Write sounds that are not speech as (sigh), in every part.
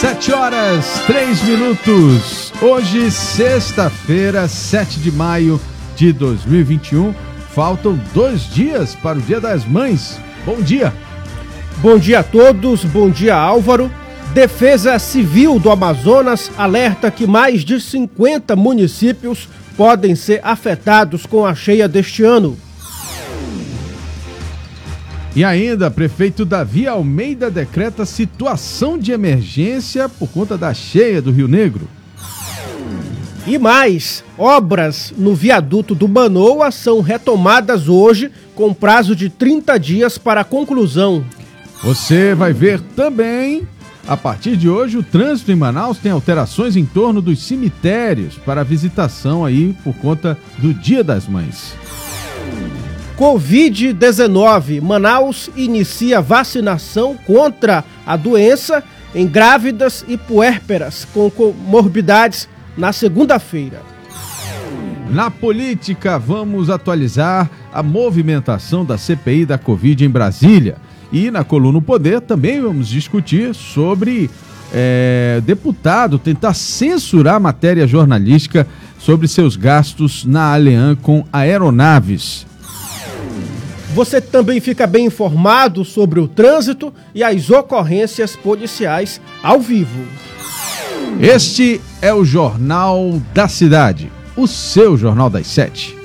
Sete horas, três minutos. Hoje, sexta-feira, 7 de maio de 2021. Faltam dois dias para o Dia das Mães. Bom dia. Bom dia a todos, bom dia Álvaro. Defesa Civil do Amazonas alerta que mais de 50 municípios podem ser afetados com a cheia deste ano. E ainda, prefeito Davi Almeida decreta situação de emergência por conta da cheia do Rio Negro. E mais, obras no viaduto do Manoa são retomadas hoje com prazo de 30 dias para a conclusão. Você vai ver também, a partir de hoje, o trânsito em Manaus tem alterações em torno dos cemitérios para visitação aí por conta do Dia das Mães. Covid-19. Manaus inicia vacinação contra a doença em grávidas e puérperas com comorbidades na segunda-feira. Na política, vamos atualizar a movimentação da CPI da Covid em Brasília. E na coluna Poder também vamos discutir sobre é, deputado tentar censurar matéria jornalística sobre seus gastos na Alean com aeronaves. Você também fica bem informado sobre o trânsito e as ocorrências policiais ao vivo. Este é o Jornal da Cidade, o seu Jornal das Sete.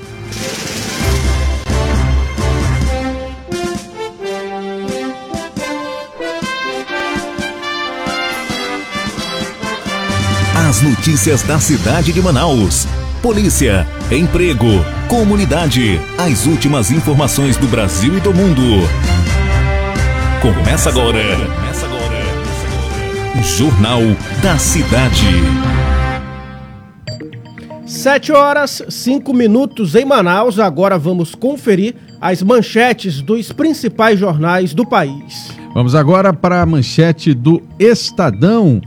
As notícias da cidade de Manaus. Polícia, emprego, comunidade. As últimas informações do Brasil e do mundo. Começa agora. Começa agora. Jornal da Cidade. Sete horas, cinco minutos em Manaus. Agora vamos conferir as manchetes dos principais jornais do país. Vamos agora para a manchete do Estadão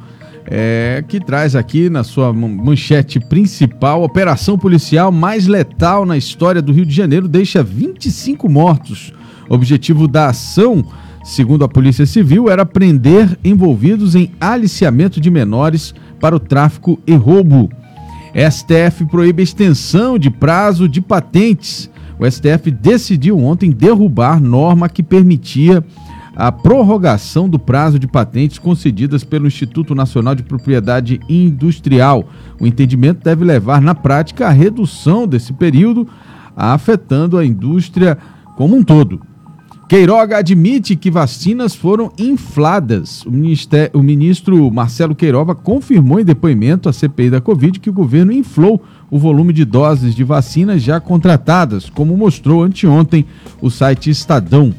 é, que traz aqui na sua manchete principal: operação policial mais letal na história do Rio de Janeiro deixa 25 mortos. O objetivo da ação, segundo a Polícia Civil, era prender envolvidos em aliciamento de menores para o tráfico e roubo. STF proíbe a extensão de prazo de patentes. O STF decidiu ontem derrubar norma que permitia a prorrogação do prazo de patentes concedidas pelo Instituto Nacional de Propriedade Industrial. O entendimento deve levar, na prática, à redução desse período, afetando a indústria como um todo. Queiroga admite que vacinas foram infladas. O, o ministro Marcelo Queiroga confirmou em depoimento à CPI da Covid que o governo inflou o volume de doses de vacinas já contratadas, como mostrou anteontem o site Estadão.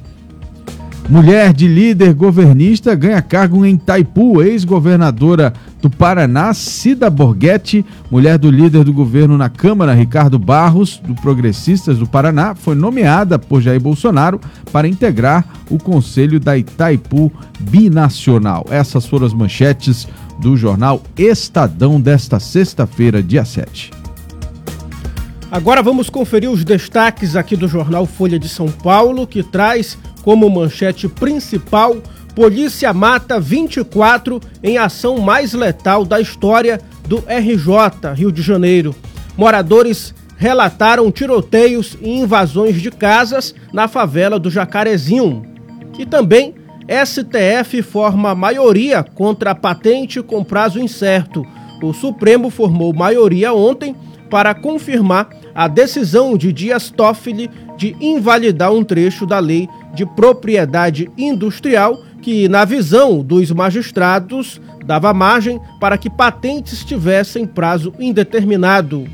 Mulher de líder governista ganha cargo em Itaipu. Ex-governadora do Paraná, Cida Borghetti, mulher do líder do governo na Câmara, Ricardo Barros, do Progressistas do Paraná, foi nomeada por Jair Bolsonaro para integrar o Conselho da Itaipu Binacional. Essas foram as manchetes do jornal Estadão desta sexta-feira, dia 7. Agora vamos conferir os destaques aqui do jornal Folha de São Paulo, que traz como manchete principal: Polícia mata 24 em ação mais letal da história do RJ, Rio de Janeiro. Moradores relataram tiroteios e invasões de casas na favela do Jacarezinho. E também STF forma maioria contra a patente com prazo incerto. O Supremo formou maioria ontem para confirmar a decisão de Dias Toffoli de invalidar um trecho da lei de propriedade industrial que, na visão dos magistrados, dava margem para que patentes tivessem prazo indeterminado.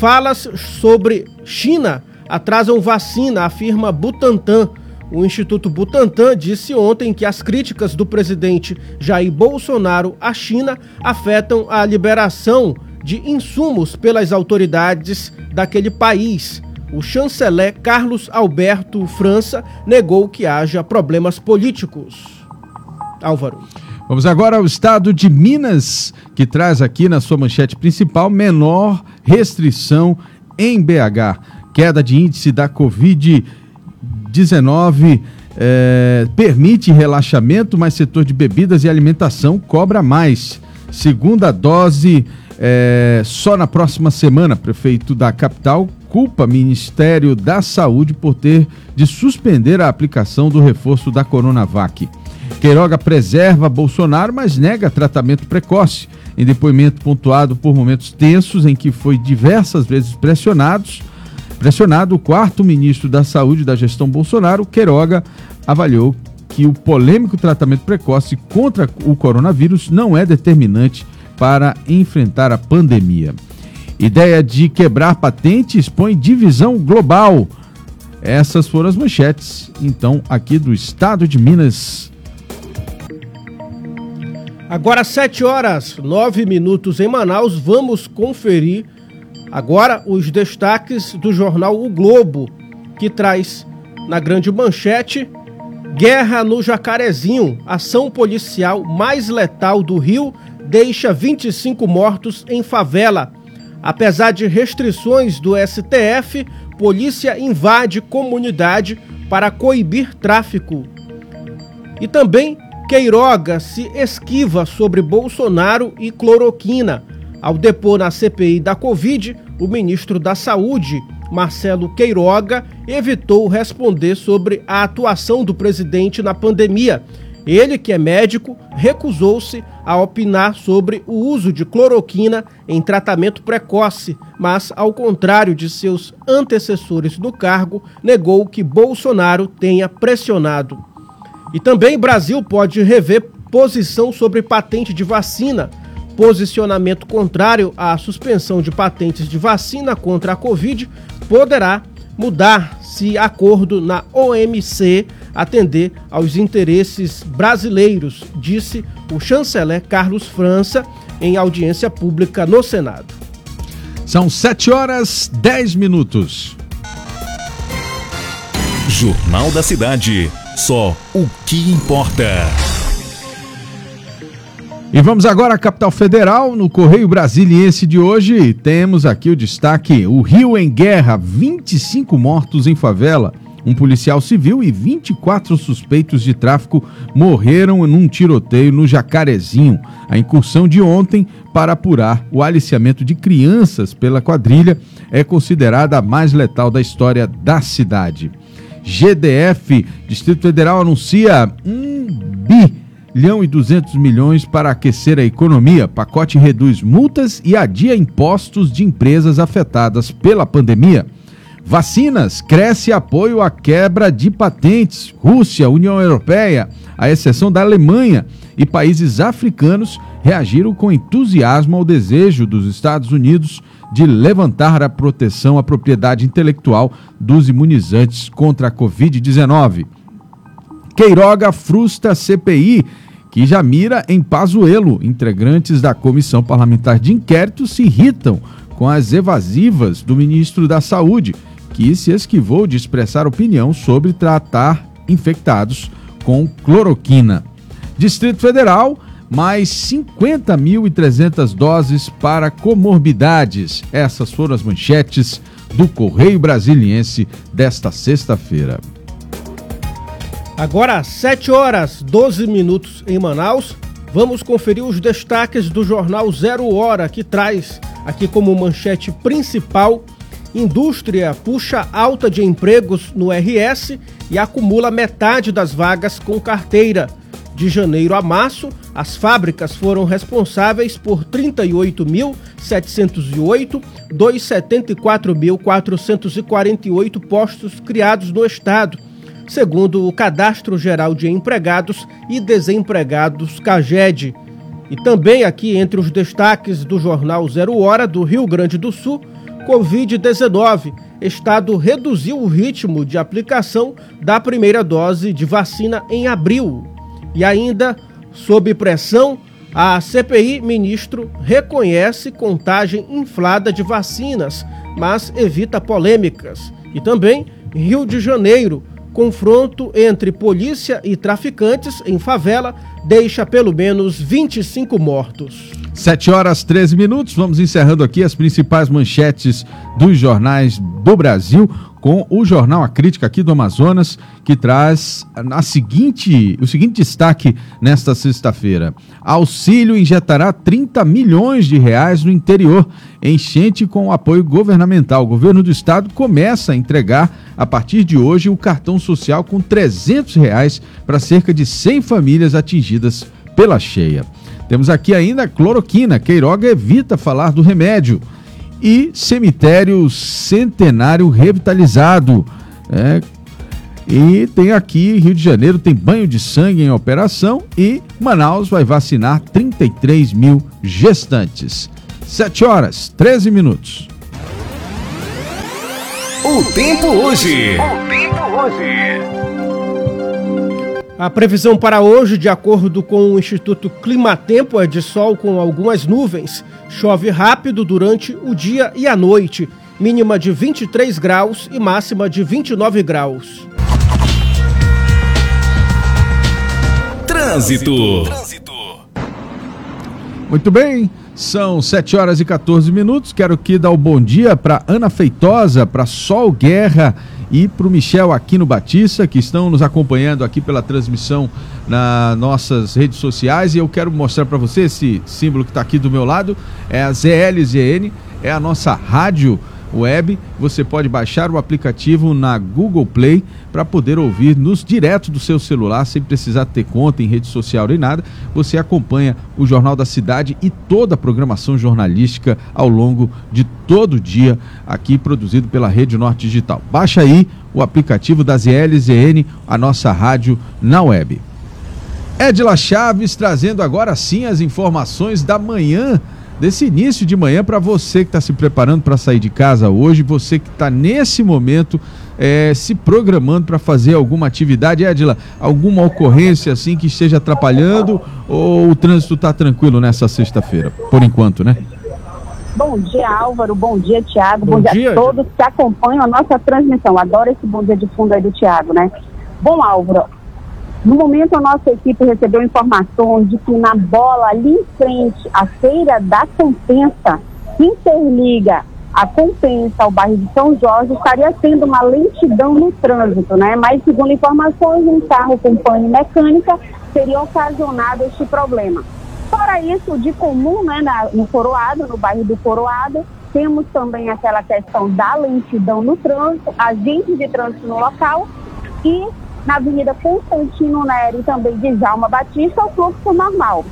Falas sobre China atrasam vacina, afirma Butantan. O Instituto Butantan disse ontem que as críticas do presidente Jair Bolsonaro à China afetam a liberação de insumos pelas autoridades daquele país. O chanceler Carlos Alberto França negou que haja problemas políticos. Álvaro. Vamos agora ao estado de Minas, que traz aqui na sua manchete principal menor restrição em BH. Queda de índice da Covid-19 é, permite relaxamento, mas setor de bebidas e alimentação cobra mais. Segunda dose é, só na próxima semana. Prefeito da capital culpa Ministério da Saúde por ter de suspender a aplicação do reforço da Coronavac. Queiroga preserva Bolsonaro, mas nega tratamento precoce. Em depoimento pontuado por momentos tensos em que foi diversas vezes pressionados, pressionado, o quarto ministro da Saúde da gestão Bolsonaro, Queiroga, avaliou que o polêmico tratamento precoce contra o coronavírus não é determinante para enfrentar a pandemia. Ideia de quebrar patente expõe divisão global. Essas foram as manchetes, então, aqui do estado de Minas. Agora, 7 horas, 9 minutos em Manaus, vamos conferir agora os destaques do jornal O Globo, que traz na grande manchete Guerra no Jacarezinho, ação policial mais letal do Rio, deixa 25 mortos em favela. Apesar de restrições do STF, polícia invade comunidade para coibir tráfico. E também Queiroga se esquiva sobre Bolsonaro e cloroquina. Ao depor na CPI da Covid, o ministro da Saúde Marcelo Queiroga, evitou responder sobre a atuação do presidente na pandemia. Ele, que é médico, recusou-se a opinar sobre o uso de cloroquina em tratamento precoce, mas, ao contrário de seus antecessores no cargo, negou que Bolsonaro tenha pressionado. E também Brasil pode rever posição sobre patente de vacina. Posicionamento contrário à suspensão de patentes de vacina contra a Covid poderá mudar se acordo na OMC atender aos interesses brasileiros, disse o chanceler Carlos França em audiência pública no Senado. São 7 horas 10 minutos. Jornal da Cidade. Só o que importa. E vamos agora à capital federal, no Correio Brasiliense de hoje. Temos aqui o destaque: o Rio em guerra, 25 mortos em favela. Um policial civil e 24 suspeitos de tráfico morreram num tiroteio no Jacarezinho. A incursão de ontem para apurar o aliciamento de crianças pela quadrilha é considerada a mais letal da história da cidade. GDF, Distrito Federal, anuncia um bi bilhão e 200 milhões para aquecer a economia. Pacote reduz multas e adia impostos de empresas afetadas pela pandemia. Vacinas, cresce apoio à quebra de patentes. Rússia, União Europeia, à exceção da Alemanha e países africanos, reagiram com entusiasmo ao desejo dos Estados Unidos de levantar a proteção à propriedade intelectual dos imunizantes contra a Covid-19. Queiroga frustra CPI, que já mira em Pazuelo. Integrantes da comissão parlamentar de inquérito se irritam com as evasivas do ministro da Saúde, que se esquivou de expressar opinião sobre tratar infectados com cloroquina. Distrito Federal, mais 50.300 doses para comorbidades. Essas foram as manchetes do Correio Brasiliense desta sexta-feira. Agora, 7 horas 12 minutos em Manaus. Vamos conferir os destaques do jornal Zero Hora, que traz aqui como manchete principal: indústria puxa alta de empregos no RS e acumula metade das vagas com carteira. De janeiro a março, as fábricas foram responsáveis por 38.708 dos 74.448 postos criados no estado segundo o Cadastro Geral de Empregados e Desempregados CAGED. E também aqui entre os destaques do jornal Zero Hora do Rio Grande do Sul, Covid-19. Estado reduziu o ritmo de aplicação da primeira dose de vacina em abril. E ainda, sob pressão, a CPI ministro reconhece contagem inflada de vacinas, mas evita polêmicas. E também Rio de Janeiro Confronto entre polícia e traficantes em favela deixa pelo menos 25 mortos. 7 horas 13 minutos, vamos encerrando aqui as principais manchetes dos jornais do Brasil com o jornal A Crítica aqui do Amazonas, que traz a seguinte, o seguinte destaque nesta sexta-feira. Auxílio injetará 30 milhões de reais no interior, enchente com apoio governamental. O governo do estado começa a entregar, a partir de hoje, o cartão social com 300 reais para cerca de 100 famílias atingidas pela cheia. Temos aqui ainda cloroquina. Queiroga evita falar do remédio e cemitério centenário revitalizado. É, e tem aqui, Rio de Janeiro, tem banho de sangue em operação e Manaus vai vacinar 33 mil gestantes. 7 horas, 13 minutos. O tempo hoje. O tempo hoje. A previsão para hoje, de acordo com o Instituto Climatempo, é de sol com algumas nuvens. Chove rápido durante o dia e a noite, mínima de 23 graus e máxima de 29 graus. Trânsito. Muito bem, são 7 horas e 14 minutos. Quero aqui dar o bom dia para Ana Feitosa, para Sol Guerra e para o Michel Aquino Batista, que estão nos acompanhando aqui pela transmissão nas nossas redes sociais. E eu quero mostrar para você esse símbolo que está aqui do meu lado: é a ZLZN, é a nossa rádio web. Você pode baixar o aplicativo na Google Play para poder ouvir nos direto do seu celular, sem precisar ter conta em rede social nem nada. Você acompanha o Jornal da Cidade e toda a programação jornalística ao longo de todo o dia aqui produzido pela Rede Norte Digital. Baixa aí o aplicativo da ZLZN, a nossa rádio na web. Edila Chaves trazendo agora sim as informações da manhã desse início de manhã para você que está se preparando para sair de casa hoje, você que está nesse momento é, se programando para fazer alguma atividade. Edila, alguma ocorrência assim que esteja atrapalhando ou o trânsito está tranquilo nessa sexta-feira, por enquanto, né? Bom dia, Álvaro. Bom dia, Tiago. Bom, bom, dia, a todos que acompanham a nossa transmissão. Adoro esse bom dia de fundo aí do Tiago, né? Bom, Álvaro, no momento, a nossa equipe recebeu informações de que na bola, ali em frente, a feira da Compensa, que interliga a Compensa ao bairro de São Jorge, estaria tendo uma lentidão no trânsito, né? Mas, segundo informações, um carro com pane mecânica teria ocasionado este problema. Fora isso, de comum, né, na, no Coroado, no bairro do Coroado, temos também aquela questão da lentidão no trânsito, agentes de trânsito no local e na Avenida Constantino Neri e também de Jalma Batista, o fluxo normal.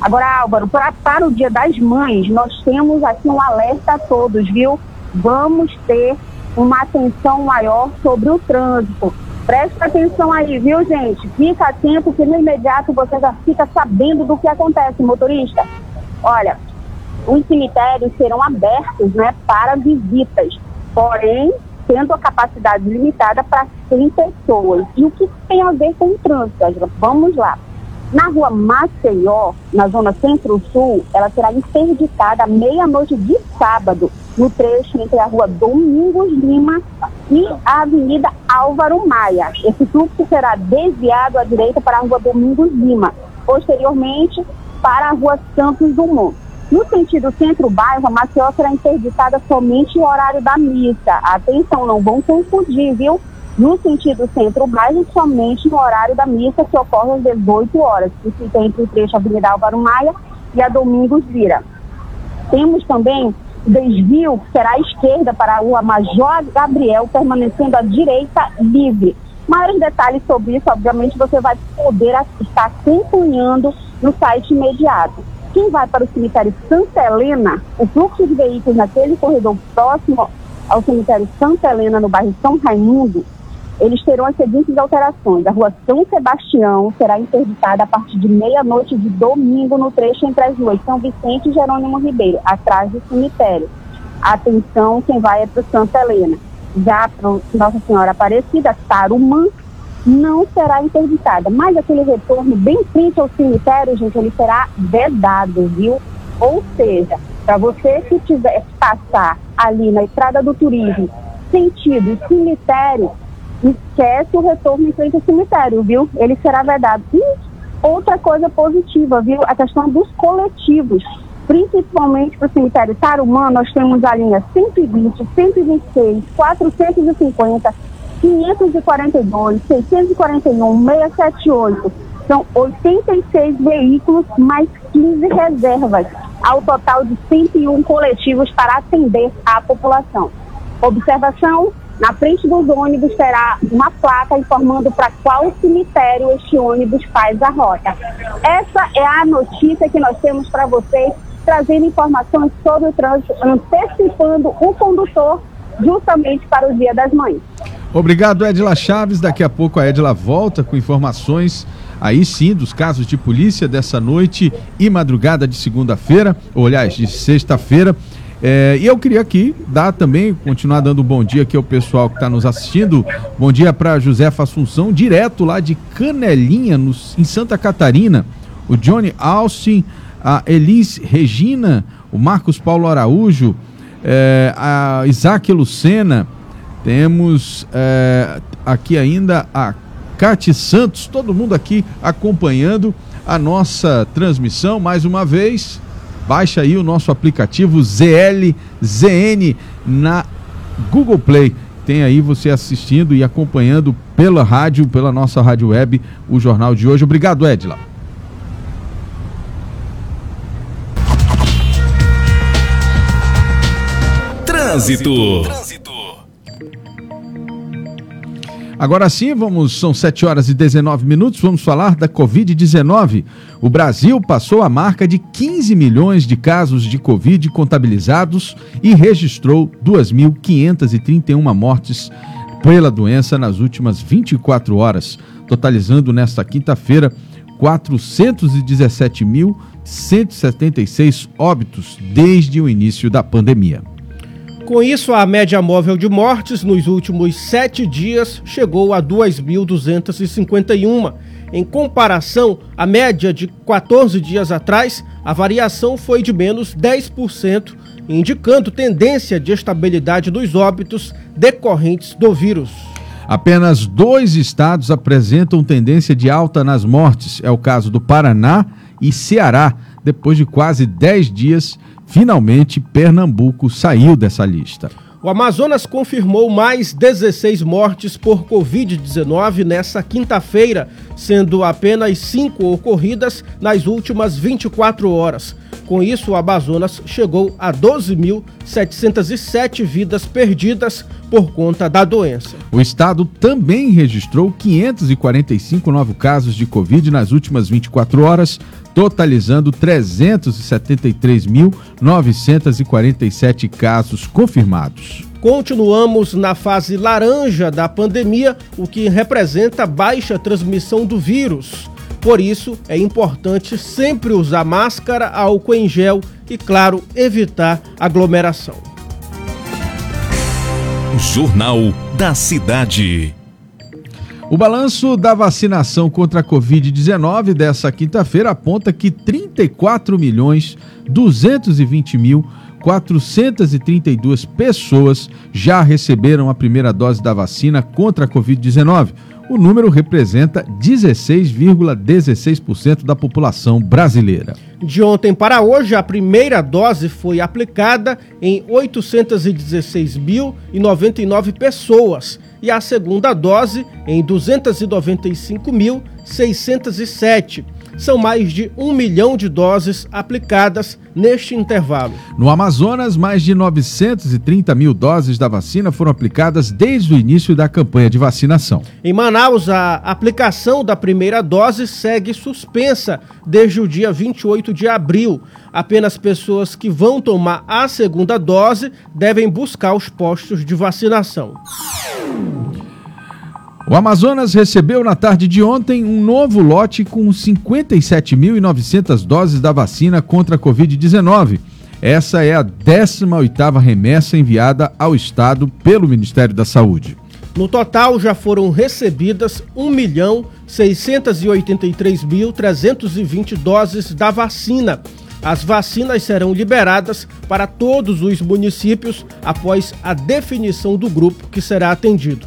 Agora, Álvaro, pra, para o Dia das Mães, nós temos aqui um alerta a todos, viu? Vamos ter uma atenção maior sobre o trânsito. Presta atenção aí, viu, gente? Fica atento que no imediato você já fica sabendo do que acontece, motorista. Olha, os cemitérios serão abertos, né, para visitas. Porém, tendo a capacidade limitada para 100 pessoas. E o que tem a ver com o trânsito? Vamos lá. Na rua Maceió, na zona centro-sul, ela será interditada à meia-noite de sábado, no trecho entre a rua Domingos Lima e a Avenida Álvaro Maia. Esse fluxo será desviado à direita para a rua Domingos Lima, posteriormente para a rua Santos Dumont. No sentido centro-bairro, a Maceió será interditada somente no horário da missa. Atenção, não vão confundir, viu? No sentido centro-bairro, somente no horário da missa, que ocorre às 18 horas, que fica entre o trecho Avenida Álvaro Maia e a Domingos Vira. Temos também o desvio, que será à esquerda para a rua Major Gabriel, permanecendo à direita livre. Maiores detalhes sobre isso, obviamente, você vai poder estar acompanhando no site imediato. Quem vai para o cemitério Santa Helena, o fluxo de veículos naquele corredor próximo ao cemitério Santa Helena, no bairro São Raimundo, eles terão as seguintes alterações. A rua São Sebastião será interditada a partir de meia-noite de domingo no trecho entre as ruas São Vicente e Jerônimo Ribeiro, atrás do cemitério. Atenção, quem vai é para Santa Helena. Já para Nossa Senhora Aparecida, Tarumã, não será interditada. Mas aquele retorno bem frente ao cemitério, gente, ele será vedado, viu? Ou seja, para você que quiser passar ali na estrada do turismo, sentido cemitério, esquece o retorno em frente ao cemitério, viu? Ele será vedado. E outra coisa positiva, viu? A questão dos coletivos. principalmente para o cemitério Tarumã, nós temos a linha 120, 126, 450, 542, 641, 678. São 86 veículos mais 15 reservas, ao total de 101 coletivos para atender a população. Observação: na frente dos ônibus terá uma placa informando para qual cemitério este ônibus faz a rota. Essa é a notícia que nós temos para vocês, trazendo informações sobre o trânsito, antecipando o condutor justamente para o Dia das Mães. Obrigado, Edila Chaves. Daqui a pouco a Edila volta com informações aí sim dos casos de polícia dessa noite e madrugada de segunda-feira, ou aliás, de sexta-feira. É, e eu queria aqui dar também, continuar dando bom dia aqui ao pessoal que está nos assistindo. Bom dia para Josefa Assunção, direto lá de Canelinha, no, em Santa Catarina. O Johnny Austin, a Elis Regina, o Marcos Paulo Araújo, é, a Isaac Lucena. Temos é, aqui ainda a Cate Santos, todo mundo aqui acompanhando a nossa transmissão mais uma vez. Baixa aí o nosso aplicativo ZLZN na Google Play. Tem aí você assistindo e acompanhando pela rádio, pela nossa rádio web, o jornal de hoje. Obrigado, Edila. Trânsito. Agora sim, vamos, são 7 horas e 19 minutos, vamos falar da Covid-19. O Brasil passou a marca de 15 milhões de casos de Covid contabilizados e registrou 2.531 mortes pela doença nas últimas 24 horas, totalizando nesta quinta-feira 417.176 óbitos desde o início da pandemia. Com isso, a média móvel de mortes nos últimos sete dias chegou a 2.251. Em comparação, a média de 14 dias atrás, a variação foi de menos 10%, indicando tendência de estabilidade dos óbitos decorrentes do vírus. Apenas dois estados apresentam tendência de alta nas mortes. É o caso do Paraná e Ceará, depois de quase 10 dias Finalmente, Pernambuco saiu dessa lista. O Amazonas confirmou mais 16 mortes por Covid-19 nessa quinta-feira, sendo apenas cinco ocorridas nas últimas 24 horas. Com isso, o Amazonas chegou a 12.707 vidas perdidas por conta da doença. O estado também registrou 545 novos casos de Covid nas últimas 24 horas, totalizando 373.947 casos confirmados. Continuamos na fase laranja da pandemia, o que representa baixa transmissão do vírus. Por isso, é importante sempre usar máscara, álcool em gel e, claro, evitar aglomeração. Jornal da Cidade. O balanço da vacinação contra a Covid-19 dessa quinta-feira aponta que 34 milhões 220 mil 432 pessoas já receberam a primeira dose da vacina contra a Covid-19. O número representa 16,16% da população brasileira. De ontem para hoje, a primeira dose foi aplicada em 816.099 pessoas e a segunda dose em 295.607. São mais de um milhão de doses aplicadas neste intervalo. No Amazonas, mais de 930 mil doses da vacina foram aplicadas desde o início da campanha de vacinação. Em Manaus, a aplicação da primeira dose segue suspensa desde o dia 28 de abril. Apenas pessoas que vão tomar a segunda dose devem buscar os postos de vacinação. O Amazonas recebeu na tarde de ontem um novo lote com 57.900 doses da vacina contra a Covid-19. Essa é a 18ª remessa enviada ao estado pelo Ministério da Saúde. No total, já foram recebidas 1.683.320 doses da vacina. As vacinas serão liberadas para todos os municípios após a definição do grupo que será atendido.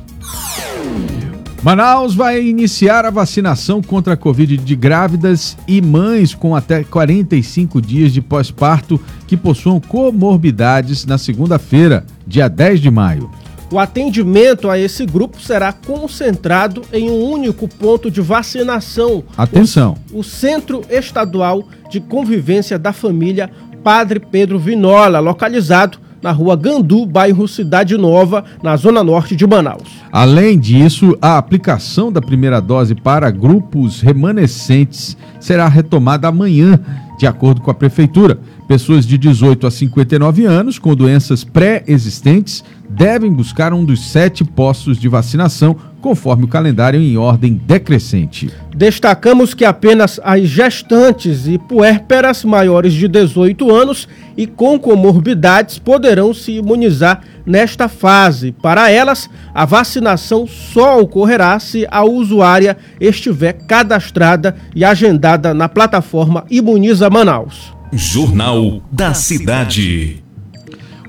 Manaus vai iniciar a vacinação contra a Covid de grávidas e mães com até 45 dias de pós-parto que possuam comorbidades na segunda-feira, dia 10 de maio. O atendimento a esse grupo será concentrado em um único ponto de vacinação. Atenção! O, o Centro Estadual de Convivência da Família Padre Pedro Vinola, localizado na rua Gandu, bairro Cidade Nova, na zona norte de Manaus. Além disso, a aplicação da primeira dose para grupos remanescentes será retomada amanhã, de acordo com a Prefeitura. Pessoas de 18 a 59 anos com doenças pré-existentes devem buscar um dos sete postos de vacinação, conforme o calendário em ordem decrescente. Destacamos que apenas as gestantes e puérperas maiores de 18 anos e com comorbidades poderão se imunizar nesta fase. Para elas, a vacinação só ocorrerá se a usuária estiver cadastrada e agendada na plataforma Imuniza Manaus. Jornal da Cidade.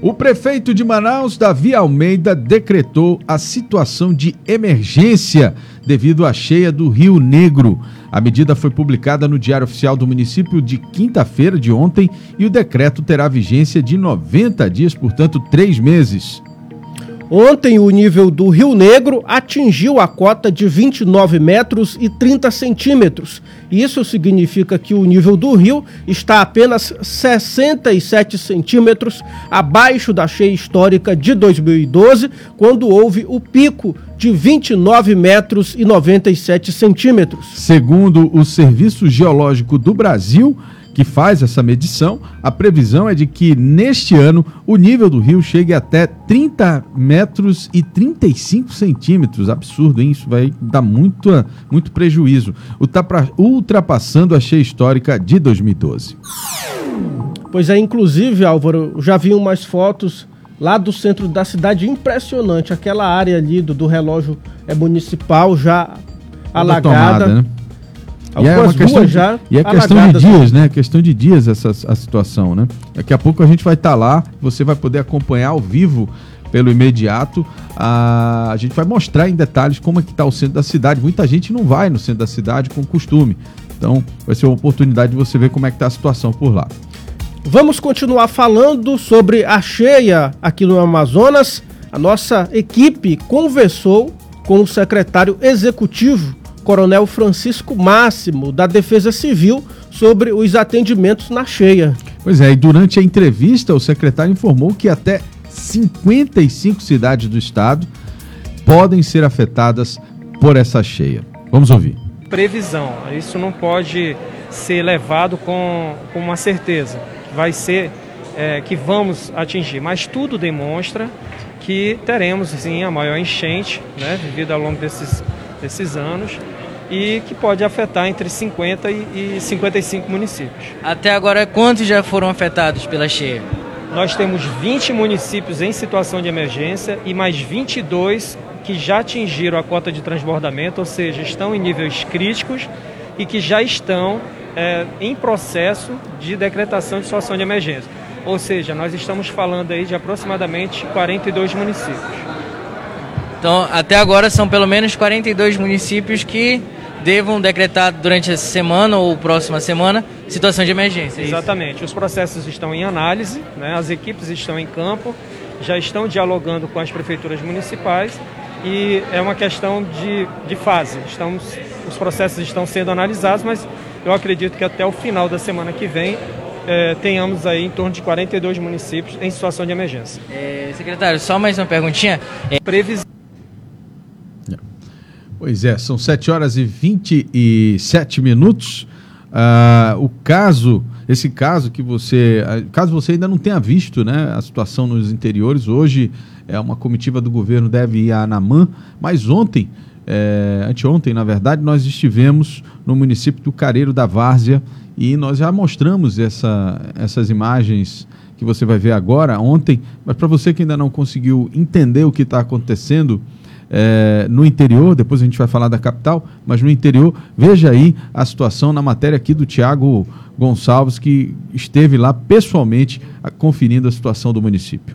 O prefeito de Manaus, Davi Almeida, decretou a situação de emergência devido à cheia do Rio Negro. A medida foi publicada no Diário Oficial do município de quinta-feira de ontem e o decreto terá vigência de 90 dias, portanto, três meses. Ontem, o nível do Rio Negro atingiu a cota de 29 metros e 30 centímetros. Isso significa que o nível do rio está apenas 67 centímetros abaixo da cheia histórica de 2012, quando houve o pico de 29 metros e 97 centímetros. Segundo o Serviço Geológico do Brasil, que faz essa medição, a previsão é de que neste ano o nível do rio chegue até 30 metros e 35 centímetros. Absurdo, hein? Isso vai dar muito, muito prejuízo. Ultrapassando a cheia histórica de 2012. Pois é, inclusive, Álvaro, já vi umas fotos lá do centro da cidade impressionante. Aquela área ali do, do relógio é municipal já alagada. Tomada, né? E é uma questão de, e é questão de dias, né? Questão de dias essa a situação, né? Daqui a pouco a gente vai estar tá lá, você vai poder acompanhar ao vivo pelo imediato. A, a gente vai mostrar em detalhes como é que está o centro da cidade. Muita gente não vai no centro da cidade com costume. Então vai ser uma oportunidade de você ver como é que está a situação por lá. Vamos continuar falando sobre a cheia aqui no Amazonas. A nossa equipe conversou com o secretário executivo Coronel Francisco Máximo, da Defesa Civil, sobre os atendimentos na cheia. Pois é, e durante a entrevista, o secretário informou que até 55 cidades do estado podem ser afetadas por essa cheia. Vamos ouvir. Previsão, isso não pode ser levado com, com uma certeza. Vai ser é, que vamos atingir, mas tudo demonstra que teremos sim a maior enchente, né, vivida ao longo desses, desses anos e que pode afetar entre 50 e 55 municípios. Até agora, quantos já foram afetados pela cheia? Nós temos 20 municípios em situação de emergência e mais 22 que já atingiram a cota de transbordamento, ou seja, estão em níveis críticos e que já estão é, em processo de decretação de situação de emergência. Ou seja, nós estamos falando aí de aproximadamente 42 municípios. Então, até agora são pelo menos 42 municípios que devam decretar durante essa semana ou próxima semana situação de emergência. É Exatamente. Os processos estão em análise, né? as equipes estão em campo, já estão dialogando com as prefeituras municipais e é uma questão de, de fase. Estamos, os processos estão sendo analisados, mas eu acredito que até o final da semana que vem é, tenhamos aí em torno de 42 municípios em situação de emergência. É, secretário, só mais uma perguntinha. É... Previsão Pois é, são 7 horas e 27 minutos. Uh, o caso, esse caso que você, uh, caso você ainda não tenha visto, né, a situação nos interiores, hoje é uma comitiva do governo deve ir a Anamã, mas ontem, é, anteontem, na verdade, nós estivemos no município do Careiro da Várzea e nós já mostramos essa, essas imagens que você vai ver agora, ontem, mas para você que ainda não conseguiu entender o que está acontecendo, é, no interior, depois a gente vai falar da capital, mas no interior, veja aí a situação na matéria aqui do Tiago Gonçalves, que esteve lá pessoalmente conferindo a situação do município.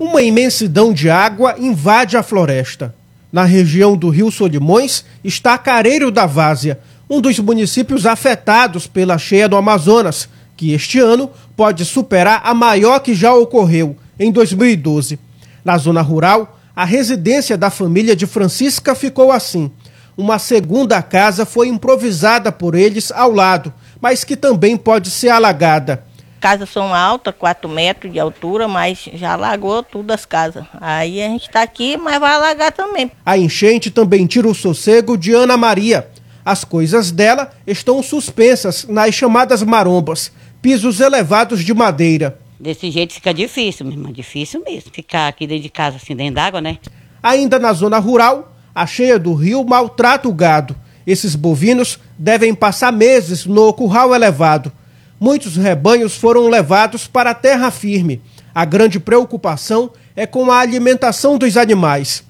Uma imensidão de água invade a floresta. Na região do Rio Solimões está Careiro da Várzea, um dos municípios afetados pela cheia do Amazonas, que este ano pode superar a maior que já ocorreu, em 2012. Na zona rural, a residência da família de Francisca ficou assim. Uma segunda casa foi improvisada por eles ao lado, mas que também pode ser alagada casas são altas, 4 metros de altura, mas já alagou tudo as casas. Aí a gente está aqui, mas vai alagar também. A enchente também tira o sossego de Ana Maria. As coisas dela estão suspensas nas chamadas marombas, pisos elevados de madeira. Desse jeito fica difícil, mesmo, difícil mesmo. Ficar aqui dentro de casa, assim, dentro d'água, né? Ainda na zona rural, a cheia do rio maltrata o gado. Esses bovinos devem passar meses no curral elevado muitos rebanhos foram levados para a terra firme. A grande preocupação é com a alimentação dos animais.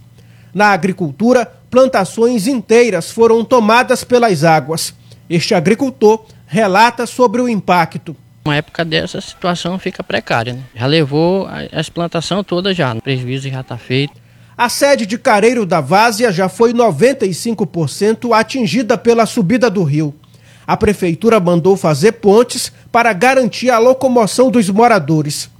Na agricultura, plantações inteiras foram tomadas pelas águas. Este agricultor relata sobre o impacto. Uma época dessa, a situação fica precária. Né? Já levou as plantações todas já, o prejuízo já está feito. A sede de Careiro da Várzea já foi 95% atingida pela subida do rio a prefeitura mandou fazer pontes para garantir a locomoção dos moradores.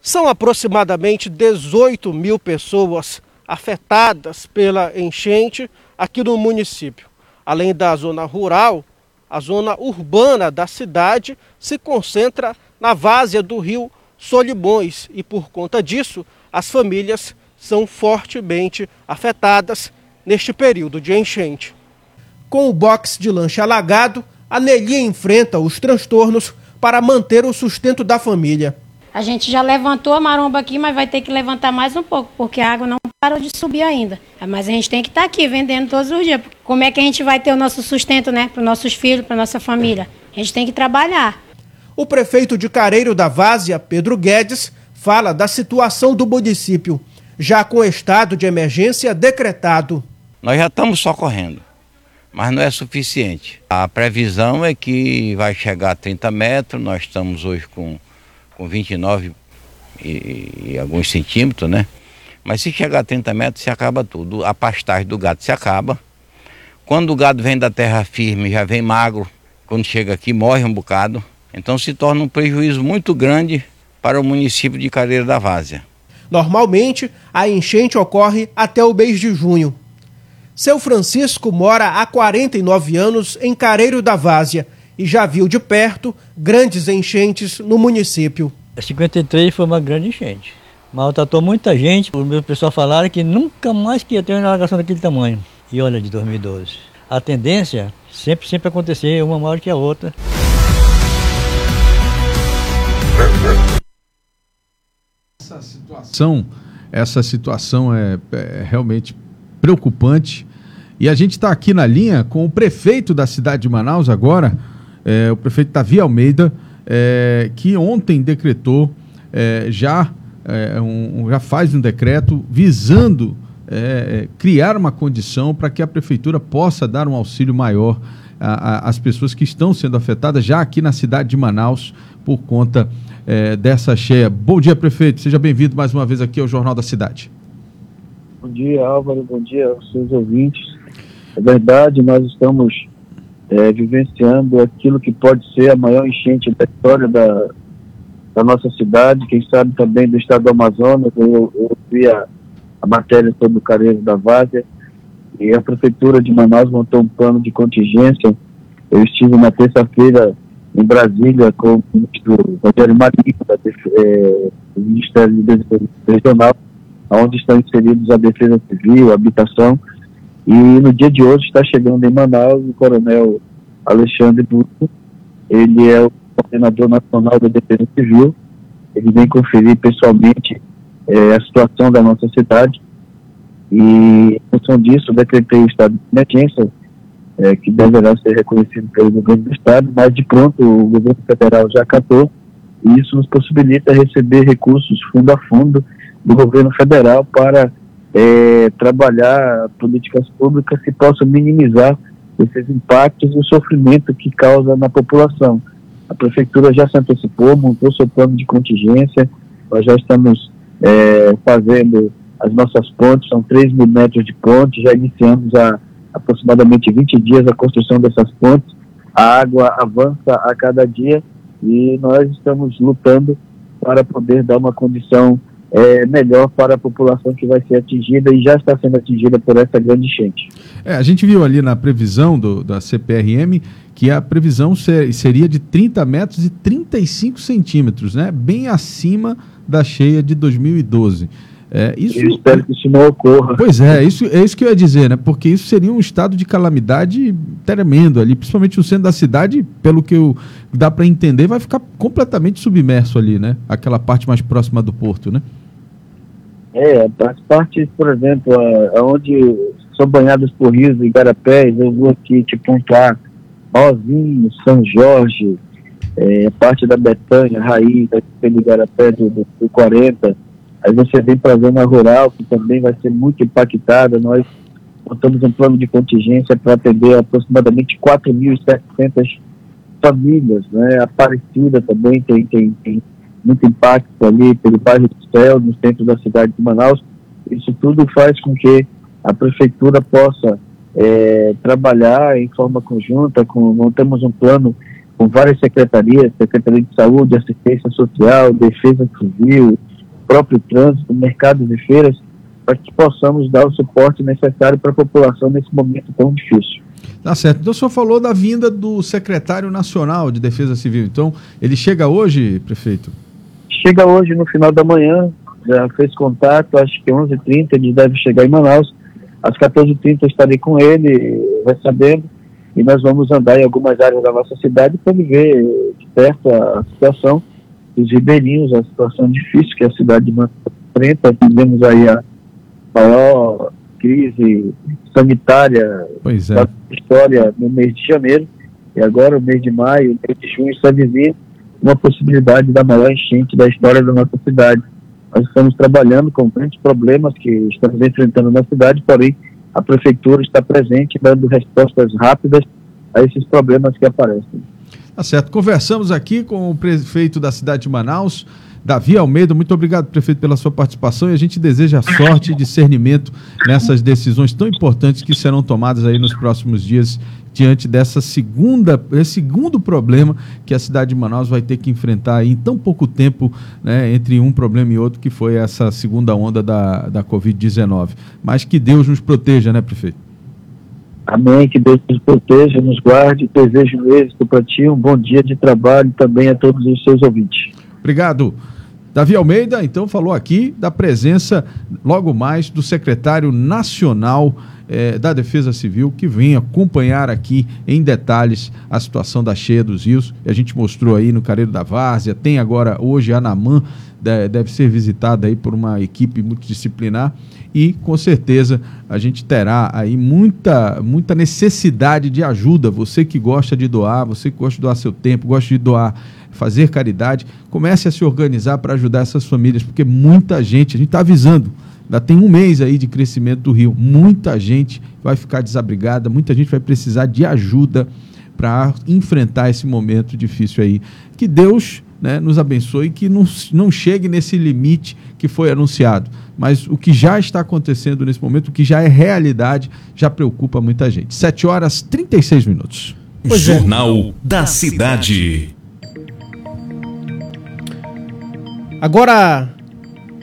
São aproximadamente 18 mil pessoas afetadas pela enchente aqui no município. Além da zona rural, a zona urbana da cidade se concentra na várzea do rio Solimões e, por conta disso, as famílias são fortemente afetadas neste período de enchente. Com o box de lanche alagado, a Nelly enfrenta os transtornos para manter o sustento da família. A gente já levantou a maromba aqui, mas vai ter que levantar mais um pouco, porque a água não parou de subir ainda. Mas a gente tem que estar tá aqui vendendo todos os dias. Como é que a gente vai ter o nosso sustento, né? Para os nossos filhos, para nossa família? A gente tem que trabalhar. O prefeito de Careiro da Várzea, Pedro Guedes, fala da situação do município, já com estado de emergência decretado. Nós já estamos socorrendo mas não é suficiente. A previsão é que vai chegar a 30 metros, nós estamos hoje com, com 29 e, e alguns centímetros, né? Mas se chegar a 30 metros, se acaba tudo. A pastagem do gado se acaba. Quando o gado vem da terra firme, já vem magro. Quando chega aqui, morre um bocado. Então se torna um prejuízo muito grande para o município de Careira da Várzea. Normalmente, a enchente ocorre até o mês de junho. Seu Francisco mora há 49 anos em Careiro da Várzea e já viu de perto grandes enchentes no município. 53 foi uma grande enchente. Maltratou muita gente. O meu pessoal falaram que nunca mais que ia ter uma alagação daquele tamanho. E olha, de 2012. A tendência sempre, sempre acontecer, uma maior que a outra. Essa situação, essa situação é, é realmente preocupante. E a gente está aqui na linha com o prefeito da cidade de Manaus agora, é, o prefeito Davi Almeida, é, que ontem decretou, é, já, é, um, já faz um decreto visando é, é, criar uma condição para que a prefeitura possa dar um auxílio maior às pessoas que estão sendo afetadas já aqui na cidade de Manaus por conta dessa cheia. Bom dia, prefeito. Seja bem-vindo mais uma vez aqui ao Jornal da Cidade. Bom dia, Álvaro. Bom dia aos seus ouvintes. É verdade, nós estamos é, vivenciando aquilo que pode ser a maior enchente da história da, da nossa cidade, quem sabe também do estado do Amazonas. Eu, eu vi a, a matéria sobre o Careiro da Várzea e a Prefeitura de Manaus montou um plano de contingência. Eu estive na terça-feira em Brasília com o ministro Rogério Marinho, é, do Ministério de Desenvolvimento Regional, onde estão inseridos a Defesa Civil, a Habitação, e no dia de hoje está chegando em Manaus o Coronel Alexandre Buto, ele é o coordenador nacional da Defesa Civil, ele vem conferir pessoalmente é, a situação da nossa cidade, e em função disso decretei o estado de emergência, é, que deverá ser reconhecido pelo governo do estado, mas de pronto o governo federal já acatou, e isso nos possibilita receber recursos fundo a fundo, do governo federal para é, trabalhar políticas públicas que possam minimizar esses impactos e o sofrimento que causa na população. A prefeitura já se antecipou, montou seu plano de contingência, nós já estamos é, fazendo as nossas pontes, são 3 mil metros de ponte, já iniciamos há aproximadamente 20 dias a construção dessas pontes, a água avança a cada dia e nós estamos lutando para poder dar uma condição é, melhor para a população que vai ser atingida e já está sendo atingida por essa grande enchente. É, a gente viu ali na previsão do, da CPRM que a previsão ser, seria de 30 metros e 35 centímetros, né? bem acima da cheia de 2012. É, isso, eu espero que isso não ocorra. Pois é, isso, é isso que eu ia dizer, né? Porque isso seria um estado de calamidade tremendo ali, principalmente o centro da cidade, pelo que eu, dá para entender, vai ficar completamente submerso ali, né? Aquela parte mais próxima do porto, né? É, as partes, por exemplo, onde são banhadas por rios e igarapés, eu vou aqui te pontuar Rosinho, São Jorge, é, parte da Betânia, Raiz, do Igarapé do, do, do 40, Aí você vem para a zona rural, que também vai ser muito impactada. Nós montamos um plano de contingência para atender aproximadamente 4.700 famílias. Né? Aparecida também tem, tem, tem muito impacto ali pelo bairro do Céu, no centro da cidade de Manaus. Isso tudo faz com que a prefeitura possa é, trabalhar em forma conjunta, com, montamos um plano com várias secretarias, Secretaria de Saúde, Assistência Social, Defesa Civil, próprio trânsito, mercados e feiras, para que possamos dar o suporte necessário para a população nesse momento tão difícil. Tá certo. Então o senhor falou da vinda do secretário nacional de Defesa Civil. Então, ele chega hoje, prefeito? Chega hoje no final da manhã, já fez contato, acho que 11h30 ele deve chegar em Manaus. Às 14h30 estarei com ele, recebendo, e nós vamos andar em algumas áreas da nossa cidade para ver de perto a situação os ribeirinhos, a situação difícil que a cidade de Manta enfrenta. Tivemos aí a maior crise sanitária é. da história no mês de janeiro. E agora, o mês de maio, o mês de junho, está vizinho uma possibilidade da maior enchente da história da nossa cidade. Nós estamos trabalhando com grandes problemas que estamos enfrentando na cidade, porém, a prefeitura está presente, dando respostas rápidas a esses problemas que aparecem. Tá certo. Conversamos aqui com o prefeito da cidade de Manaus, Davi Almeida. Muito obrigado, prefeito, pela sua participação e a gente deseja sorte e discernimento nessas decisões tão importantes que serão tomadas aí nos próximos dias diante dessa segunda, esse segundo problema que a cidade de Manaus vai ter que enfrentar em tão pouco tempo, né, entre um problema e outro, que foi essa segunda onda da, da Covid-19. Mas que Deus nos proteja, né, prefeito? Amém. Que Deus nos proteja, nos guarde. Desejo êxito para ti. Um bom dia de trabalho também a todos os seus ouvintes. Obrigado. Davi Almeida, então, falou aqui da presença, logo mais, do secretário nacional eh, da Defesa Civil, que vem acompanhar aqui em detalhes a situação da cheia dos rios. A gente mostrou aí no Careiro da Várzea, tem agora hoje a Namã, deve ser visitada aí por uma equipe multidisciplinar e com certeza a gente terá aí muita, muita necessidade de ajuda. Você que gosta de doar, você que gosta de doar seu tempo, gosta de doar, fazer caridade, comece a se organizar para ajudar essas famílias, porque muita gente, a gente está avisando, ainda tem um mês aí de crescimento do Rio, muita gente vai ficar desabrigada, muita gente vai precisar de ajuda para enfrentar esse momento difícil aí. Que Deus né, nos abençoe e que não, não chegue nesse limite que foi anunciado. Mas o que já está acontecendo nesse momento, o que já é realidade, já preocupa muita gente. 7 horas 36 minutos. Pois Jornal é. da Cidade. Agora,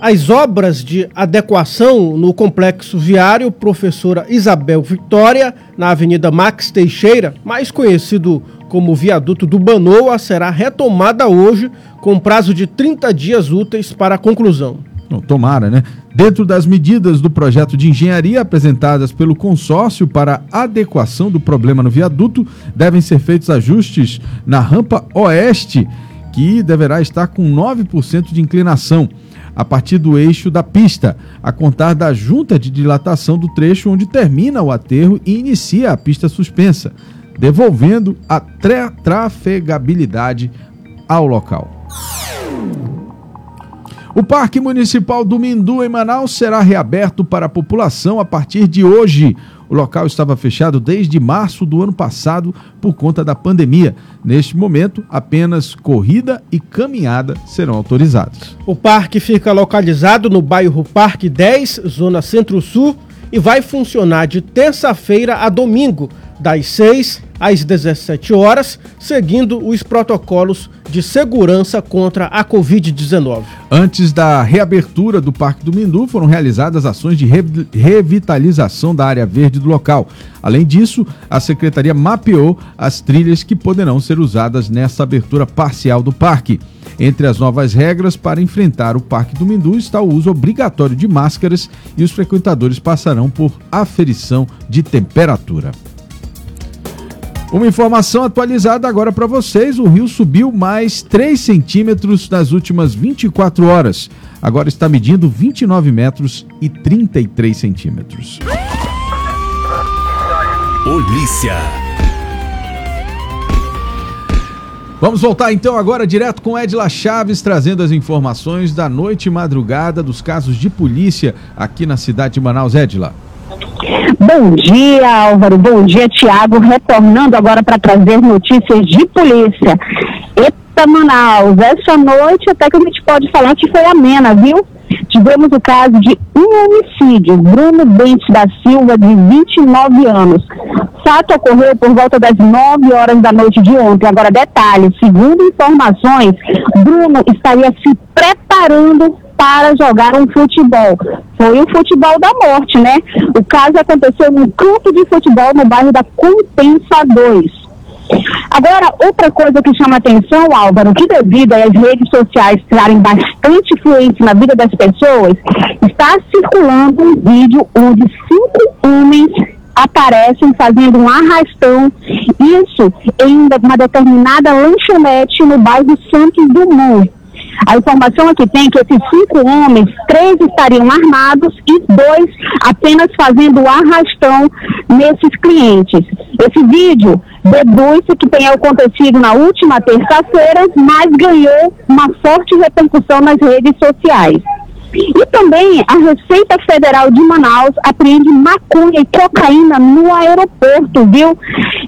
as obras de adequação no complexo viário Professora Isabel Vitória, na Avenida Max Teixeira, mais conhecido como viaduto do Banoa, será retomada hoje, com prazo de 30 dias úteis para a conclusão. Tomara, né? Dentro das medidas do projeto de engenharia apresentadas pelo consórcio para adequação do problema no viaduto, devem ser feitos ajustes na rampa oeste, que deverá estar com 9% de inclinação a partir do eixo da pista, a contar da junta de dilatação do trecho onde termina o aterro e inicia a pista suspensa, devolvendo a trafegabilidade ao local. O Parque Municipal do Mindu, em Manaus, será reaberto para a população a partir de hoje. O local estava fechado desde março do ano passado por conta da pandemia. Neste momento, apenas corrida e caminhada serão autorizados. O parque fica localizado no bairro Parque 10, zona Centro-Sul, e vai funcionar de terça-feira a domingo, das 6 às 17 horas, seguindo os protocolos de segurança contra a Covid-19. Antes da reabertura do Parque do Mindu, foram realizadas ações de revitalização da área verde do local. Além disso, a secretaria mapeou as trilhas que poderão ser usadas nessa abertura parcial do parque. Entre as novas regras para enfrentar o Parque do Mindu está o uso obrigatório de máscaras e os frequentadores passarão por aferição de temperatura. Uma informação atualizada agora para vocês: o rio subiu mais 3 centímetros nas últimas 24 horas. Agora está medindo 29 metros e 33 centímetros. Polícia. Vamos voltar então agora direto com Edila Chaves, trazendo as informações da noite e madrugada dos casos de polícia aqui na cidade de Manaus. Edila. Bom dia, Álvaro. Bom dia, Tiago. Retornando agora para trazer notícias de polícia. Eita, Manaus, essa noite até que a gente pode falar que foi amena, viu? Tivemos o caso de um homicídio, Bruno Bentes da Silva, de 29 anos. Fato ocorreu por volta das 9 horas da noite de ontem. Agora, detalhe, segundo informações, Bruno estaria se preparando para jogar um futebol. Foi o futebol da morte, né? O caso aconteceu num campo de futebol no bairro da Compensa 2. Agora, outra coisa que chama atenção, Álvaro, que devido às redes sociais terem bastante influência na vida das pessoas, está circulando um vídeo onde cinco homens aparecem fazendo um arrastão, isso em uma determinada lanchonete no bairro Santos Dumont. A informação aqui tem que esses cinco homens, três estariam armados e dois apenas fazendo arrastão nesses clientes. Esse vídeo deduz-se que tenha acontecido na última terça-feira, mas ganhou uma forte repercussão nas redes sociais. E também a Receita Federal de Manaus apreende maconha e cocaína no aeroporto, viu?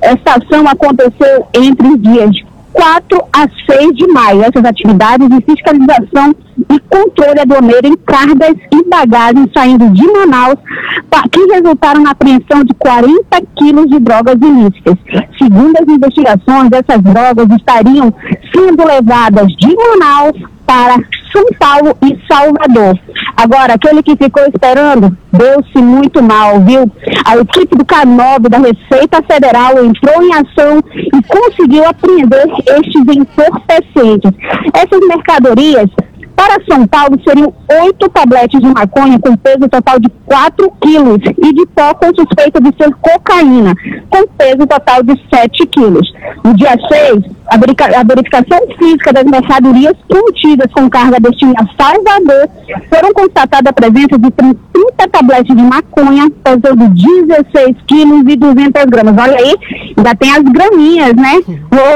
Essa ação aconteceu entre os dias 4 a 6 de maio. Essas atividades de fiscalização e controle aduaneiro em cargas e bagagens saindo de Manaus, que resultaram na apreensão de 40 quilos de drogas ilícitas. Segundo as investigações, essas drogas estariam sendo levadas de Manaus para São Paulo e Salvador. Agora, aquele que ficou esperando, deu-se muito mal, viu? A equipe do Canob da Receita Federal entrou em ação e conseguiu apreender estes entorpecentes. Essas mercadorias para São Paulo, seriam oito tabletes de maconha com peso total de 4 quilos e de pó com suspeita de ser cocaína, com peso total de 7 quilos. No dia 6, a verificação física das mercadorias contidas com carga destinada a Salvador foram constatada a presença de 30 tabletes de maconha, pesando 16 quilos e 200 gramas. Olha aí, ainda tem as graminhas, né?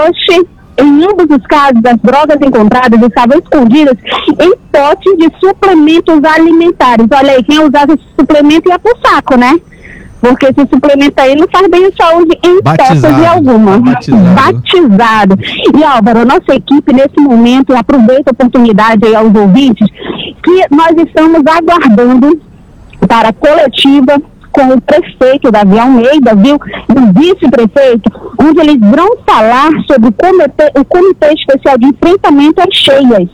Oxe, em ambos os casos, as drogas encontradas estavam escondidas em potes de suplementos alimentares. Olha aí, quem usava esse suplemento ia pro saco, né? Porque esse suplemento aí não faz bem à saúde em hipótese alguma. Batizado. Batizado. E Álvaro, nossa equipe nesse momento aproveita a oportunidade aí aos ouvintes que nós estamos aguardando para a coletiva com o prefeito Davi Almeida, viu? E o vice-prefeito, onde eles vão falar sobre o comitê, o comitê Especial de Enfrentamento às Cheias.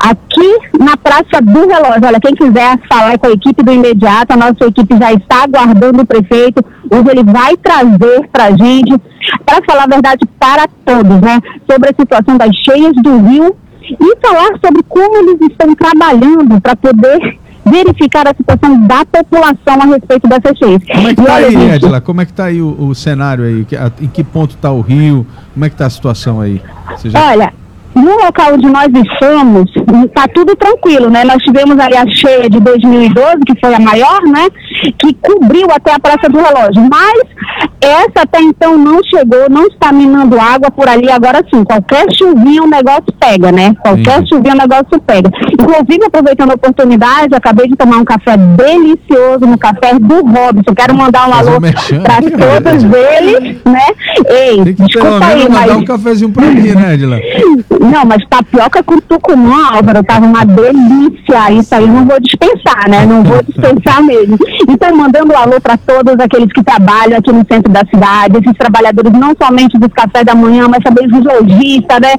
Aqui na Praça do Relógio, olha, quem quiser falar com a equipe do imediato, a nossa equipe já está aguardando o prefeito, onde ele vai trazer para a gente, para falar a verdade para todos, né, sobre a situação das cheias do Rio e falar sobre como eles estão trabalhando para poder verificar a situação da população a respeito dessas cheias. Como é que está aí, gente... Edila? Como é que está aí o, o, cenário aí? Em que ponto está o rio? Como é que está a situação aí? Já... Olha, no local onde nós estamos, está tudo tranquilo, né? Nós tivemos ali a cheia de 2012, que foi a maior, né? Que cobriu até a Praça do Relógio. Mas Essa até então não chegou, não está minando água por ali. Agora sim, qualquer chuvinha o negócio pega, né? Qualquer sim. chuvinha o negócio pega. Inclusive, aproveitando a oportunidade, acabei de tomar um café delicioso no café do Robson. Quero mandar um alô para (laughs) todos eles, né? Ei, Tem que desculpa aí, mas... mandar um cafezinho para mim, né, Edila? (laughs) Não, mas tapioca com tucumã, Álvaro, tava uma delícia. Isso aí não vou dispensar, né? Não vou (laughs) dispensar mesmo. Então, mandando um alô para todos aqueles que trabalham aqui no centro da cidade, esses trabalhadores não somente dos cafés da manhã, mas também dos lojistas, né?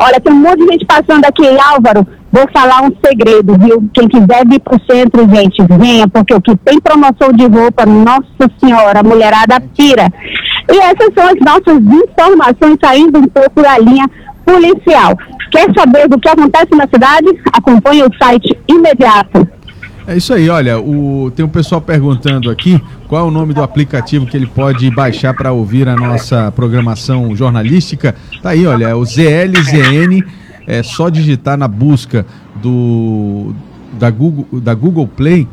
Olha, tem um monte de gente passando aqui, Álvaro. Vou falar um segredo, viu? Quem quiser vir pro centro, gente, venha, porque o que tem promoção de roupa, nossa senhora, a mulherada pira. E essas são as nossas informações saindo um pouco da linha policial. Quer saber do que acontece na cidade? Acompanhe o site imediato. É isso aí, olha, o, tem um pessoal perguntando aqui qual é o nome do aplicativo que ele pode baixar para ouvir a nossa programação jornalística. Tá aí, olha, é o ZLZN, é só digitar na busca do da Google, da Google Play,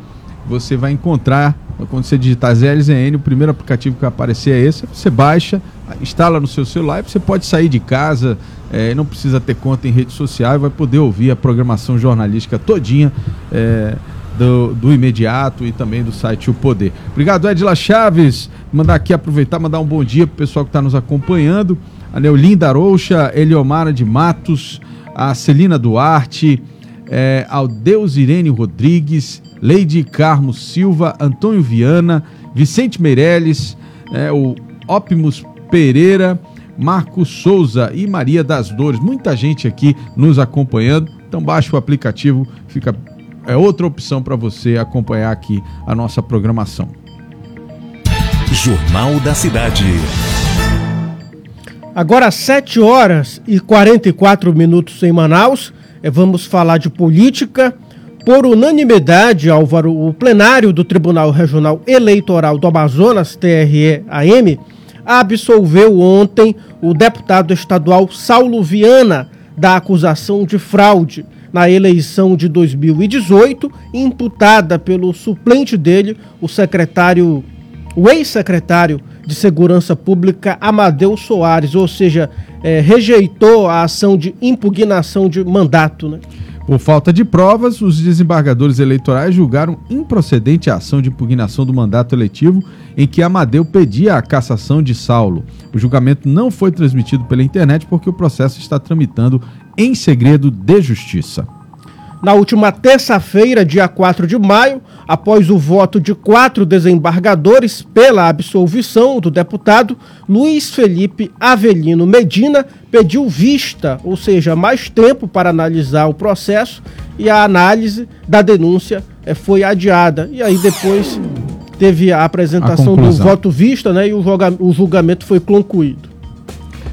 você vai encontrar, quando você digitar ZLZN, o primeiro aplicativo que vai aparecer é esse, você baixa, instala no seu celular e você pode sair de casa, é, não precisa ter conta em rede social vai poder ouvir a programação jornalística todinha. É, do, do imediato e também do site O Poder. Obrigado, Edila Chaves. Mandar aqui, aproveitar, mandar um bom dia para o pessoal que está nos acompanhando. A Neolinda Arouxa, Eliomara de Matos, a Celina Duarte, é, ao Deus Irene Rodrigues, Leide Carmo Silva, Antônio Viana, Vicente Meirelles, é, o Optimus Pereira, Marcos Souza e Maria das Dores. Muita gente aqui nos acompanhando. Então baixe o aplicativo, fica é outra opção para você acompanhar aqui a nossa programação. Jornal da Cidade. Agora 7 horas e 44 minutos em Manaus. É, vamos falar de política. Por unanimidade, Álvaro, o plenário do Tribunal Regional Eleitoral do Amazonas, TRE-AM, absolveu ontem o deputado estadual Saulo Viana da acusação de fraude na eleição de 2018, imputada pelo suplente dele, o secretário, o ex-secretário de Segurança Pública, Amadeu Soares, ou seja, é, rejeitou a ação de impugnação de mandato. Né? Por falta de provas, os desembargadores eleitorais julgaram improcedente a ação de impugnação do mandato eletivo em que Amadeu pedia a cassação de Saulo. O julgamento não foi transmitido pela internet porque o processo está tramitando em segredo de justiça. Na última terça-feira, dia 4 de maio, após o voto de quatro desembargadores pela absolvição do deputado, Luiz Felipe Avelino Medina pediu vista, ou seja, mais tempo para analisar o processo e a análise da denúncia eh, foi adiada. E aí depois teve a apresentação a do voto vista né, e o julgamento foi concluído.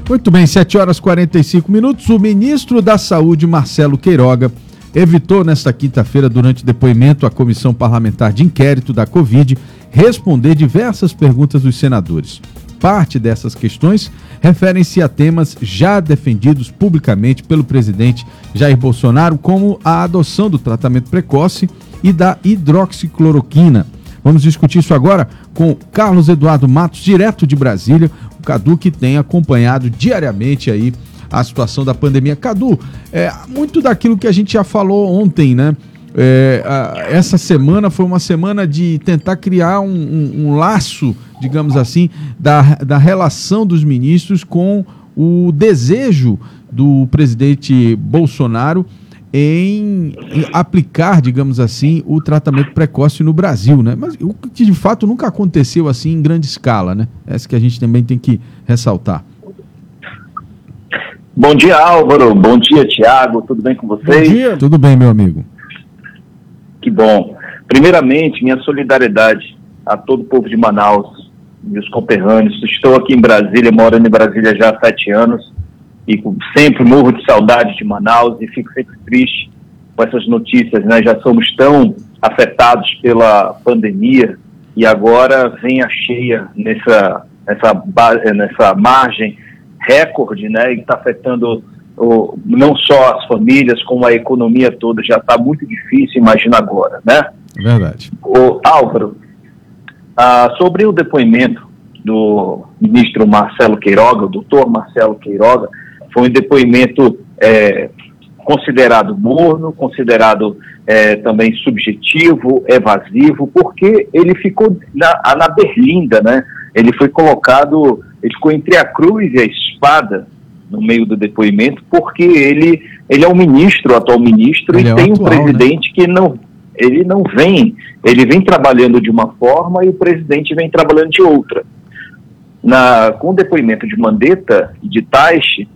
Muito bem, 7 horas e 45 minutos. O ministro da Saúde, Marcelo Queiroga, evitou nesta quinta-feira, durante depoimento à Comissão Parlamentar de Inquérito da Covid, responder diversas perguntas dos senadores. Parte dessas questões referem-se a temas já defendidos publicamente pelo presidente Jair Bolsonaro, como a adoção do tratamento precoce e da hidroxicloroquina. Vamos discutir isso agora com Carlos Eduardo Matos, direto de Brasília, Cadu, que tem acompanhado diariamente aí a situação da pandemia. Cadu, é, muito daquilo que a gente já falou ontem, né? É, a, essa semana foi uma semana de tentar criar um, um, um laço, digamos assim, da, da relação dos ministros com o desejo do presidente Bolsonaro em, em, aplicar, digamos assim, o tratamento precoce no Brasil, né? Mas o que de fato nunca aconteceu assim em grande escala, né? Essa que a gente também tem que ressaltar. Bom dia, Álvaro. Bom dia, Tiago. Tudo bem com vocês? Bom dia. Tudo bem, meu amigo. Que bom. Primeiramente, minha solidariedade a todo o povo de Manaus, meus conterrâneos. Estou aqui em Brasília, morando em Brasília já há sete anos e sempre morro de saudade de Manaus e fico sempre triste com essas notícias, né? Já somos tão afetados pela pandemia e agora vem a cheia nessa nessa nessa margem recorde, né? E está afetando o, não só as famílias como a economia toda. Já está muito difícil, imagina agora, né? Verdade. O Álvaro, ah, sobre o depoimento do ministro Marcelo Queiroga, o doutor Marcelo Queiroga, foi um depoimento é, considerado morno, considerado é, também subjetivo, evasivo, porque ele ficou na, na berlinda, né? Ele foi colocado, ele ficou entre a cruz e a espada no meio do depoimento, porque ele, ele é um ministro, atual ministro, ele e é tem atual, um né? presidente né? que não, ele não vem, ele vem trabalhando de uma forma e o presidente vem trabalhando de outra. Na, com o depoimento de Mandetta e de Taixe,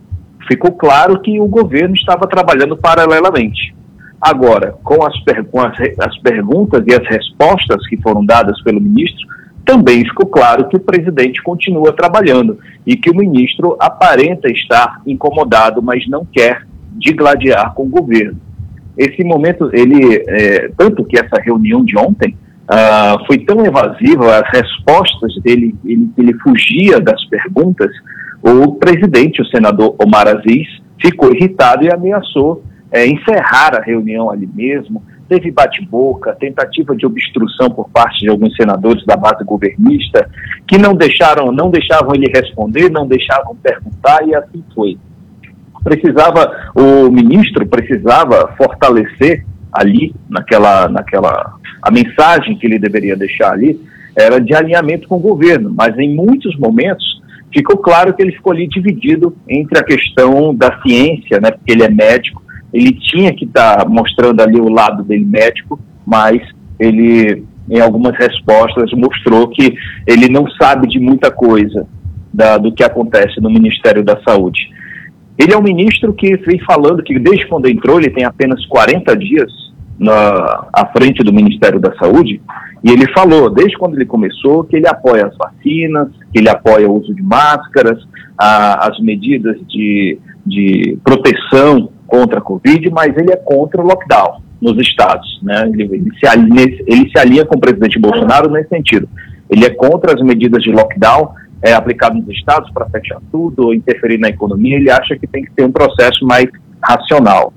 ficou claro que o governo estava trabalhando paralelamente. Agora, com as, com as, as perguntas e as respostas que foram dadas pelo ministro, também ficou claro que o presidente continua trabalhando e que o ministro aparenta estar incomodado, mas não quer digladiar com o governo. Esse momento, ele, é, tanto que essa reunião de ontem uh, foi tão evasiva, as respostas dele, ele, ele fugia das perguntas, o presidente, o senador Omar Aziz, ficou irritado e ameaçou é, encerrar a reunião ali mesmo. Teve bate-boca, tentativa de obstrução por parte de alguns senadores da base governista que não deixaram, não deixavam ele responder, não deixavam perguntar e assim foi. Precisava o ministro precisava fortalecer ali naquela naquela a mensagem que ele deveria deixar ali era de alinhamento com o governo, mas em muitos momentos ficou claro que ele ficou ali dividido entre a questão da ciência, né, porque ele é médico, ele tinha que estar tá mostrando ali o lado dele médico, mas ele, em algumas respostas, mostrou que ele não sabe de muita coisa da, do que acontece no Ministério da Saúde. Ele é um ministro que vem falando que desde quando entrou, ele tem apenas 40 dias na, à frente do Ministério da Saúde, e ele falou, desde quando ele começou, que ele apoia as vacinas, que ele apoia o uso de máscaras, a, as medidas de, de proteção contra a Covid, mas ele é contra o lockdown nos estados. Né? Ele, ele, se alinha, ele se alinha com o presidente Bolsonaro nesse sentido. Ele é contra as medidas de lockdown é, aplicadas nos estados para fechar tudo ou interferir na economia. Ele acha que tem que ter um processo mais racional.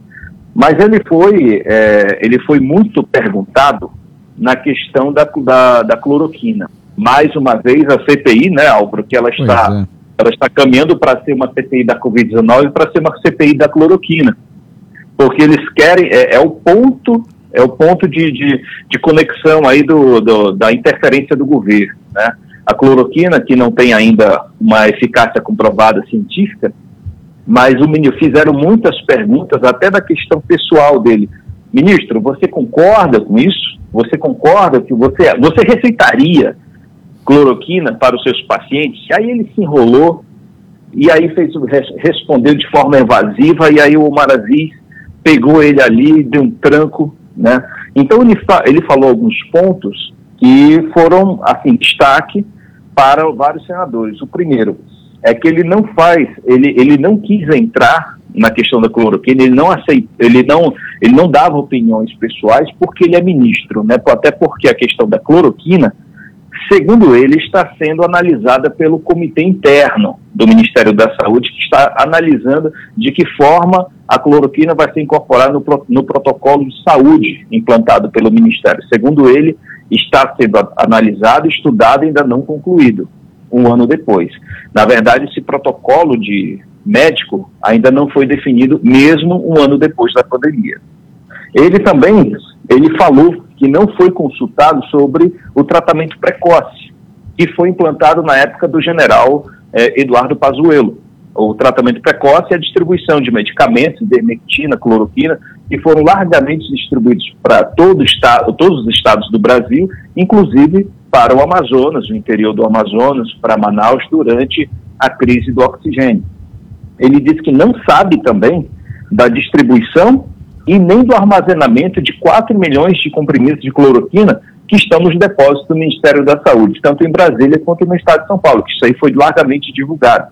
Mas ele foi, é, ele foi muito perguntado na questão da, da, da, cloroquina. Mais uma vez, a CPI, né, Álvaro, que ela está, é. Ela está caminhando para ser uma CPI da Covid-19 para ser uma CPI da cloroquina. Porque eles querem, é, é o ponto, é o ponto de, de, de conexão aí do, do, da interferência do governo. Né? A cloroquina, que não tem ainda uma eficácia comprovada científica, mas o menino fizeram muitas perguntas, até da questão pessoal dele. Ministro, você concorda com isso? Você concorda que você, você receitaria cloroquina para os seus pacientes? Aí ele se enrolou e aí fez, respondeu de forma evasiva e aí o Maravis pegou ele ali, deu um tranco, né? Então ele, ele falou alguns pontos que foram, assim, destaque para vários senadores. O primeiro é que ele não faz, ele, ele não quis entrar na questão da cloroquina, ele não aceita, ele não, ele não dava opiniões pessoais porque ele é ministro, né? Até porque a questão da cloroquina, segundo ele, está sendo analisada pelo comitê interno do Ministério da Saúde, que está analisando de que forma a cloroquina vai ser incorporada no, no protocolo de saúde implantado pelo Ministério. Segundo ele, está sendo analisado, estudado e ainda não concluído um ano depois. Na verdade, esse protocolo de médico ainda não foi definido, mesmo um ano depois da pandemia. Ele também ele falou que não foi consultado sobre o tratamento precoce, que foi implantado na época do general eh, Eduardo Pazuello. O tratamento precoce é a distribuição de medicamentos, ivermectina, cloroquina, que foram largamente distribuídos para todo todos os estados do Brasil, inclusive para o Amazonas, o interior do Amazonas, para Manaus, durante a crise do oxigênio ele diz que não sabe também da distribuição e nem do armazenamento de 4 milhões de comprimidos de cloroquina que estão nos depósitos do Ministério da Saúde, tanto em Brasília quanto no estado de São Paulo, que isso aí foi largamente divulgado.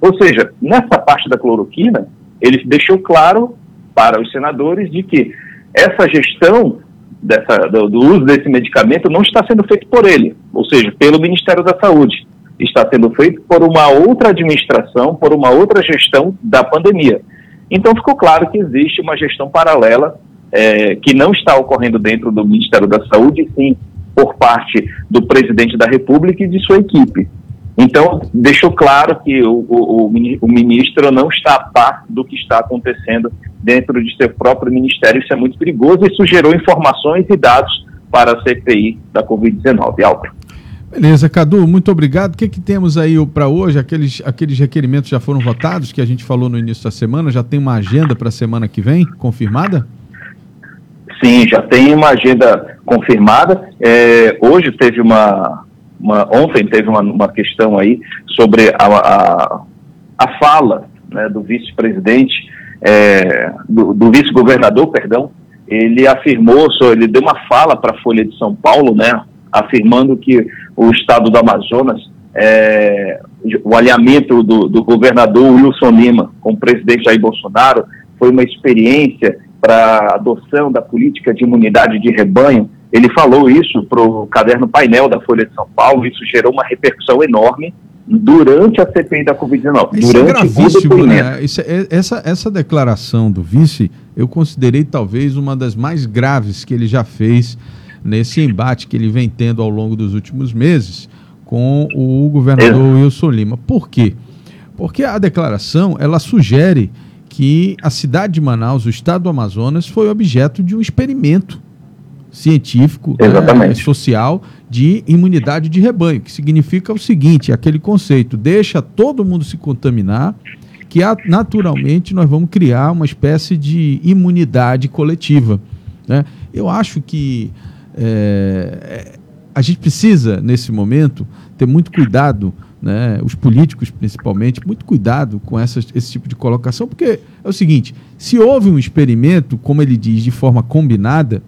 Ou seja, nessa parte da cloroquina, ele deixou claro para os senadores de que essa gestão dessa, do, do uso desse medicamento não está sendo feito por ele, ou seja, pelo Ministério da Saúde está sendo feito por uma outra administração, por uma outra gestão da pandemia. Então ficou claro que existe uma gestão paralela é, que não está ocorrendo dentro do Ministério da Saúde, sim por parte do presidente da República e de sua equipe. Então, deixou claro que o, o, o, ministro não está a par do que está acontecendo dentro de seu próprio ministério. Isso é muito perigoso e isso gerou informações e dados para a CPI da Covid-19. Álvaro. Beleza, Cadu, muito obrigado. O que, que temos aí para hoje? Aqueles, aqueles requerimentos já foram votados, que a gente falou no início da semana, já tem uma agenda para a semana que vem, confirmada? Sim, já tem uma agenda confirmada. É, hoje teve uma, uma, Ontem teve uma, uma questão aí sobre a, a, a fala né, do vice-presidente, é, do, do vice-governador, perdão, ele afirmou, ele deu uma fala para a Folha de São Paulo, né, afirmando que o estado do Amazonas, é, o alinhamento do, do, governador Wilson Lima com o presidente Jair Bolsonaro foi uma experiência para a adoção da política de imunidade de rebanho. Ele falou isso para o caderno painel da Folha de São Paulo, isso gerou uma repercussão enorme durante a CPI da Covid-19. Isso é gravíssimo, né? É, essa, essa declaração do vice, eu considerei talvez uma das mais graves que ele já fez nesse embate que ele vem tendo ao longo dos últimos meses com o governador. Wilson Lima. Por quê? Porque a declaração ela sugere que a cidade de Manaus, o estado do Amazonas, foi objeto de um experimento científico, né, social de imunidade de rebanho, que significa o seguinte, aquele conceito, deixa todo mundo se contaminar, que naturalmente nós vamos criar uma espécie de imunidade coletiva. Né? Eu acho que é, a gente precisa, nesse momento, ter muito cuidado, né, os políticos principalmente, muito cuidado com essas, esse tipo de colocação, porque é o seguinte: se houve um experimento, como ele diz, de forma combinada,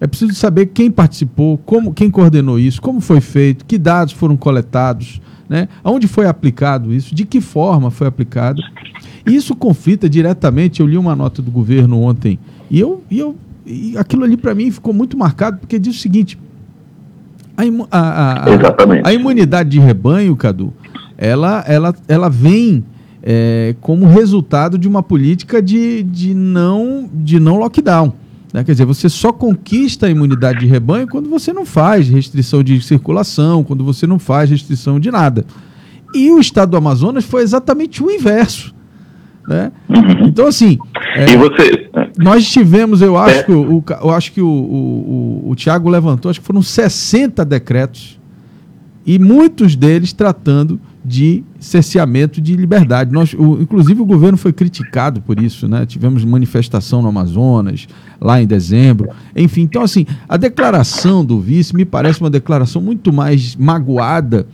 é preciso saber quem participou, como, quem coordenou isso, como foi feito, que dados foram coletados, né, aonde foi aplicado isso, de que forma foi aplicado. E isso conflita diretamente. Eu li uma nota do governo ontem e eu, e eu e aquilo ali para mim ficou muito marcado, porque diz o seguinte: a, a, a, a imunidade de rebanho, Cadu, ela, ela, ela vem é, como resultado de uma política de, de, não, de não lockdown. Né? Quer dizer, você só conquista a imunidade de rebanho quando você não faz restrição de circulação, quando você não faz restrição de nada. E o estado do Amazonas foi exatamente o inverso. Né? Uhum. Então, assim. É, e você. Nós tivemos, eu acho é. que, o, eu acho que o, o, o, o Tiago levantou, acho que foram 60 decretos, e muitos deles tratando de cerceamento de liberdade. Nós, o, inclusive, o governo foi criticado por isso, né? Tivemos manifestação no Amazonas, lá em dezembro. Enfim, então, assim, a declaração do vice me parece uma declaração muito mais magoada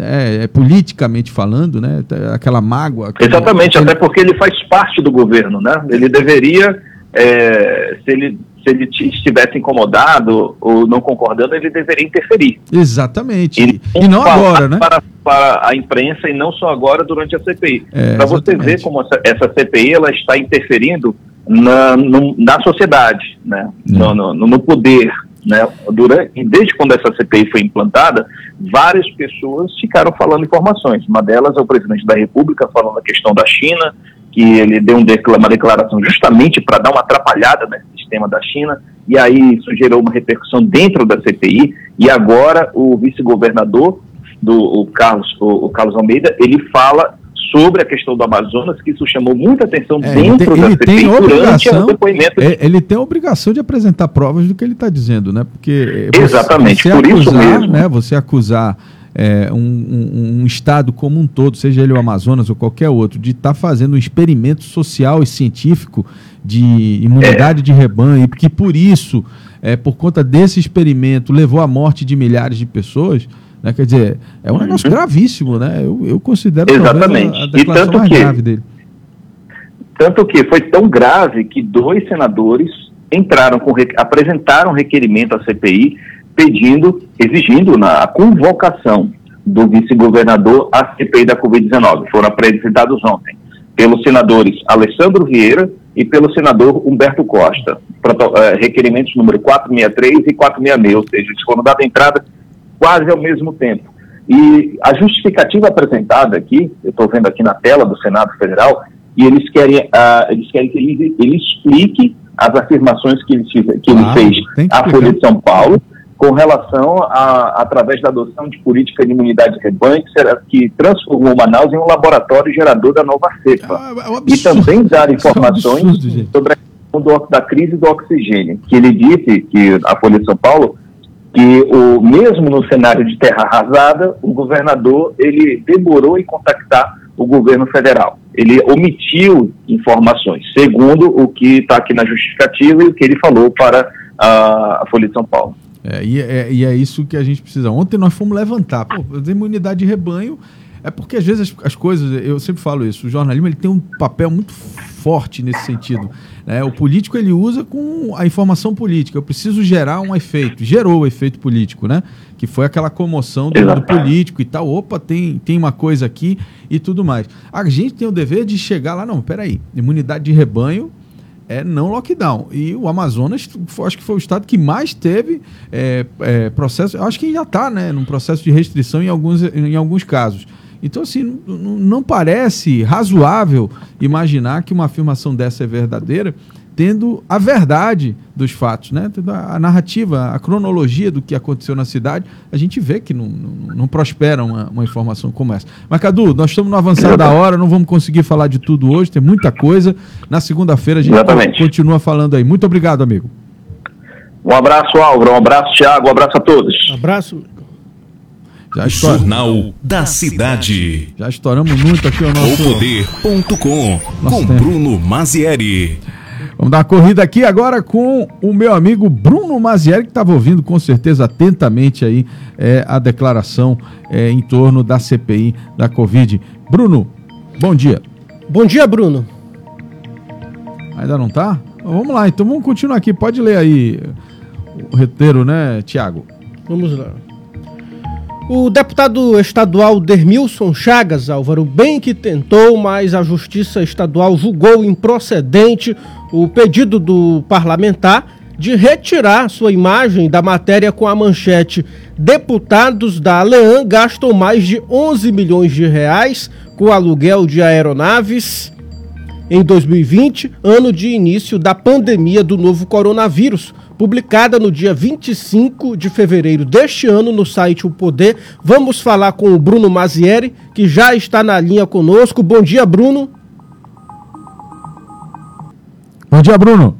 é, é, politicamente falando, né? Aquela mágoa. Exatamente, aquele... até porque ele faz parte do governo, né? Ele deveria, é, se ele se ele estivesse incomodado ou não concordando, ele deveria interferir. Exatamente. E, e não agora, né? Para, para a imprensa e não só agora durante a CPI. É, para você ver como essa, essa, CPI ela está interferindo na, no, na sociedade, né? No, no, no poder né? Durante, desde quando essa CPI foi implantada, várias pessoas ficaram falando informações. Uma delas é o presidente da República falando a questão da China, que ele deu um uma declaração justamente para dar uma atrapalhada nesse sistema da China, e aí isso gerou uma repercussão dentro da CPI, e agora o vice-governador do o Carlos, o, o Carlos Almeida, ele fala sobre a questão do Amazonas, que isso chamou muita atenção é, dentro ele tem, da CPI durante o depoimento. É, ele tem a obrigação de apresentar provas do que ele está dizendo, né? Porque Exatamente, você, por acusar, isso mesmo. Né, você acusar é, um, um, um, estado como um todo, seja ele o Amazonas ou qualquer outro, de estar tá fazendo um experimento social e científico de imunidade é. de rebanho, e que por isso, é, por conta desse experimento, levou à morte de milhares de pessoas né? Quer dizer, é um negócio uhum. gravíssimo, né? Eu, eu considero Exatamente. A, a e tanto mais que, grave dele. Tanto que foi tão grave que dois senadores entraram com apresentaram requerimento à CPI pedindo, exigindo na, a convocação do vice-governador à CPI da Covid-19. Foram apresentados ontem pelos senadores Alessandro Vieira e pelo senador Humberto Costa. Uh, requerimentos número 463 e 466, ou seja, eles foram dados entrada quase ao mesmo tempo. E a justificativa apresentada aqui, eu estou vendo aqui na tela do Senado Federal, e eles querem, uh, eles querem que ele, ele explique as afirmações que ele, que ele fez à Folha de São Paulo, com relação a, através da adoção de política de imunidade de rebanho, que, será, que transformou Manaus em um laboratório gerador da nova cepa. Ah, é um e também dar Isso é um informações absurdo, sobre a questão da crise do oxigênio, que ele disse, que a Folha de São Paulo, que o mesmo no cenário de terra arrasada, o governador ele demorou em contactar o governo federal. Ele omitiu informações, segundo o que está aqui na justificativa e o que ele falou para a, Folha de São Paulo. É, e, é, e é isso que a gente precisa. Ontem nós fomos levantar. Pô, imunidade de rebanho é porque às vezes as, as coisas, eu sempre falo isso, o jornalismo ele tem um papel muito forte nesse sentido. né? O político ele usa com a informação política. Eu preciso gerar um efeito. Gerou o efeito político, né? Que foi aquela comoção do, do político e tal. Opa, tem, tem uma coisa aqui e tudo mais. A gente tem o dever de chegar lá, não, peraí, imunidade de rebanho é não lockdown. E o Amazonas, acho que foi o estado que mais teve é, é, processo, eu acho que já está né, num processo de restrição em alguns, em alguns casos. Então, assim, não parece razoável imaginar que uma afirmação dessa é verdadeira, tendo a verdade dos fatos, né? Tendo a, narrativa, a cronologia do que aconteceu na cidade, a gente vê que não, não, não prospera uma, uma informação como essa. Mas, Cadu, nós estamos no avançar da hora, não vamos conseguir falar de tudo hoje, tem muita coisa. Na segunda-feira a gente Exatamente. continua falando aí. Muito obrigado, amigo. Um abraço, Álvaro, um abraço, Tiago, um abraço a todos. Abraço. Já Jornal da Cidade. Já estouramos muito aqui o nosso. Poder.com Nosso com tempo. Bruno Mazieri. Vamos dar uma corrida aqui agora com o meu amigo Bruno Mazieri, que estava ouvindo com certeza atentamente aí é, a declaração é, em torno da CPI da Covid. Bruno, bom dia. Bom dia, Bruno. Ainda não tá? Vamos lá, então vamos continuar aqui. Pode ler aí o roteiro, né, Tiago? Vamos lá. O deputado estadual Dermilson Chagas, Álvaro, bem que tentou, mas a Justiça Estadual julgou improcedente o pedido do parlamentar de retirar sua imagem da matéria com a manchete Deputados da Alean gastam mais de 11 milhões de reais com aluguel de aeronaves em 2020, ano de início da pandemia do novo coronavírus, publicada no dia 25 de fevereiro deste ano no site O Poder. Vamos falar com o Bruno Mazieri, que já está na linha conosco. Bom dia, Bruno. Bom dia, Bruno.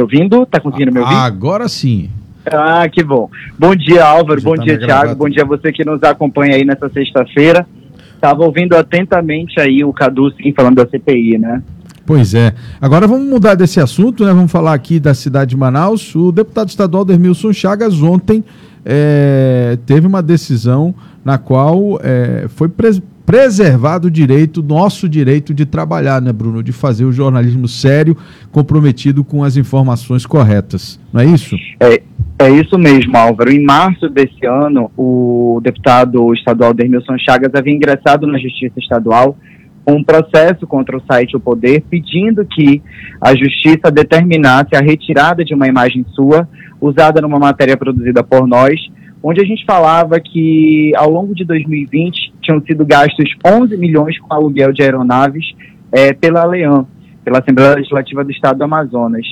ouvindo? Tá conseguindo me ouvir? Agora sim. Ah, que bom. Bom dia, Álvaro. Bom tá dia, gravata. Bom dia a você que nos acompanha aí nessa sexta-feira. Tava ouvindo atentamente aí o Cadu, sim, falando da CPI, né? Pois é. Agora vamos mudar desse assunto, né? Vamos falar aqui da cidade de Manaus. O deputado estadual Dermilson Chagas ontem eh, teve uma decisão na qual eh, foi pres- preservado o direito, nosso direito de trabalhar, né, Bruno? De fazer o jornalismo sério, comprometido com as informações corretas. Não é isso? É, é isso mesmo, Álvaro. Em março desse ano, o deputado estadual Dermilson Chagas havia ingressado na Justiça Estadual um processo contra o site O Poder, pedindo que a Justiça determinasse a retirada de uma imagem sua, usada numa matéria produzida por nós, onde a gente falava que ao longo de 2020 tinham sido gastos 11 milhões com aluguel de aeronaves eh, pela Leão, pela Assembleia Legislativa do Estado do Amazonas,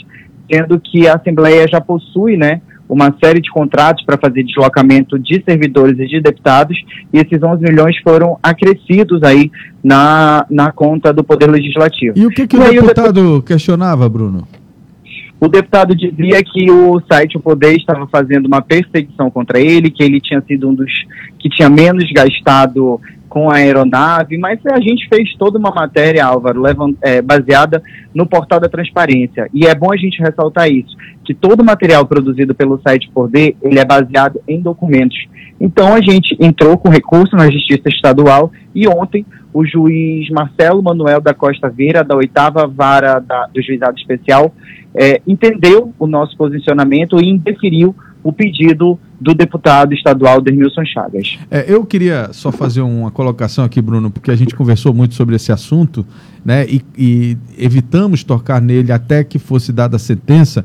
sendo que a Assembleia já possui, né, uma série de contratos para fazer deslocamento de servidores e de deputados, e esses 11 milhões foram acrescidos aí na, na conta do Poder Legislativo. E o que, que E o aí o deputado questionava, Bruno? o deputado dizia que o site O Poder estava fazendo uma perseguição contra ele, que ele tinha sido um dos que tinha menos gastado com a aeronave, mas a gente fez toda uma matéria, Álvaro, é, baseada no portal da transparência. E é bom a gente ressaltar isso, que todo o material produzido pelo site Poder, ele é baseado em documentos. Então a gente entrou com recurso na Justiça Estadual e ontem o juiz Marcelo Manuel da Costa Veira, da oitava vara da- do juizado especial, eh, entendeu o nosso posicionamento e indeferiu o pedido do deputado estadual Dermilson Chagas. É, eu queria só fazer uma colocação aqui, Bruno, porque a gente conversou muito sobre esse assunto, né? E, e evitamos tocar nele até que fosse dada a sentença.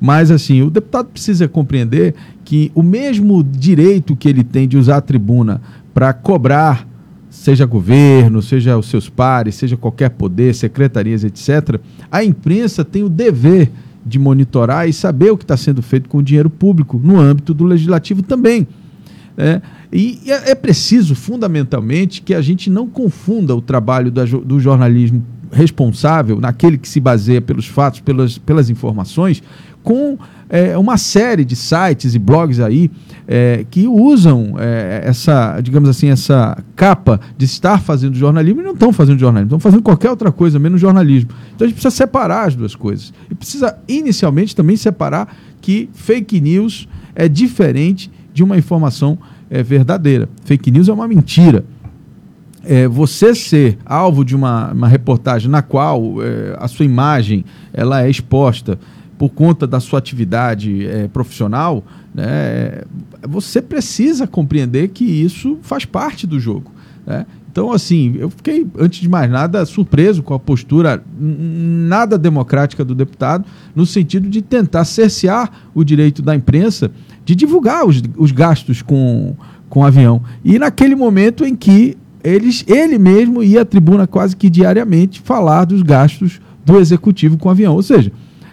Mas, assim, o deputado precisa compreender que o mesmo direito que ele tem de usar a tribuna para cobrar, seja governo, seja os seus pares, seja qualquer poder, secretarias, etc., a imprensa tem o dever de monitorar e saber o que está sendo feito com o dinheiro público no âmbito do legislativo também. É, e é, preciso, fundamentalmente, que a gente não confunda o trabalho do jornalismo responsável, naquele que se baseia pelos fatos, pelas, pelas informações, com é, uma série de sites e blogs aí é, que usam é, essa, digamos assim, essa capa de estar fazendo jornalismo e não estão fazendo jornalismo, estão fazendo qualquer outra coisa, menos jornalismo. Então a gente precisa separar as duas coisas. E precisa, inicialmente, também separar que fake news é diferente de uma informação é, verdadeira. Fake news é uma mentira é, você ser alvo de uma, uma reportagem na qual é, a sua imagem ela é exposta por conta da sua atividade é, profissional, né, você precisa compreender que isso faz parte do jogo. Né? Então, assim, eu fiquei, antes de mais nada, surpreso com a postura nada democrática do deputado, no sentido de tentar cercear o direito da imprensa de divulgar os, os gastos com, com avião. E naquele momento em que eles, ele mesmo ia à tribuna quase que diariamente falar dos gastos do executivo com o avião. Ou seja,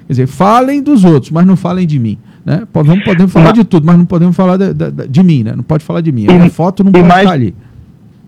quer dizer, falem dos outros, mas não falem de mim. Né? Podemos, podemos falar de tudo, mas não podemos falar de, de, de mim, né? Não pode falar de mim. A foto não pode mais, estar ali.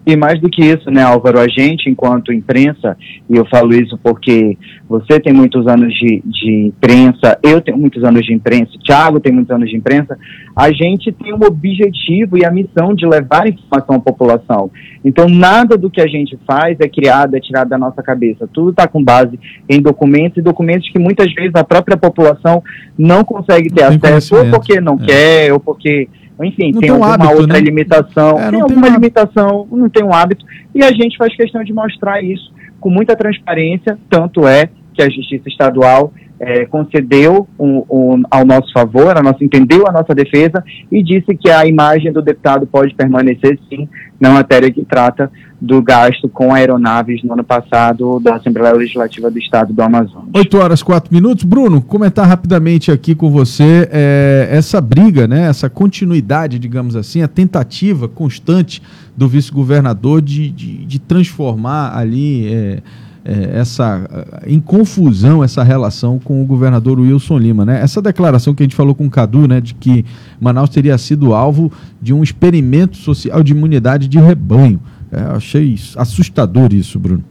E mais do que isso, né, Álvaro, a gente, enquanto imprensa, e eu falo isso porque você tem muitos anos de, de imprensa, eu tenho muitos anos de imprensa, Thiago tem muitos anos de imprensa, a gente tem um objetivo e a missão de levar informação à população. Então, nada do que a gente faz é criado, é tirado da nossa cabeça. Tudo está com base em documentos e documentos que muitas vezes a própria população não consegue ter acesso, ou porque não é. quer, ou porque enfim, não tem, tem alguma hábito, outra né? limitação, é, tem alguma tem limitação, não tem um hábito, e a gente faz questão de mostrar isso com muita transparência, tanto é que a Justiça Estadual é, concedeu um, um, ao nosso favor, a nossa, entendeu a nossa defesa e disse que a imagem do deputado pode permanecer sim na matéria que trata do gasto com aeronaves no ano passado da Assembleia Legislativa do Estado do Amazonas. 8 horas 4 minutos. Bruno, comentar rapidamente aqui com você é, essa briga, né, essa continuidade, digamos assim, a tentativa constante do vice-governador de, de, de, transformar ali. É, é, essa em confusão essa relação com o governador Wilson Lima, né? Essa declaração que a gente falou com o Cadu, né, de que Manaus teria sido alvo de um experimento social de imunidade de rebanho. É, achei assustador isso, Bruno.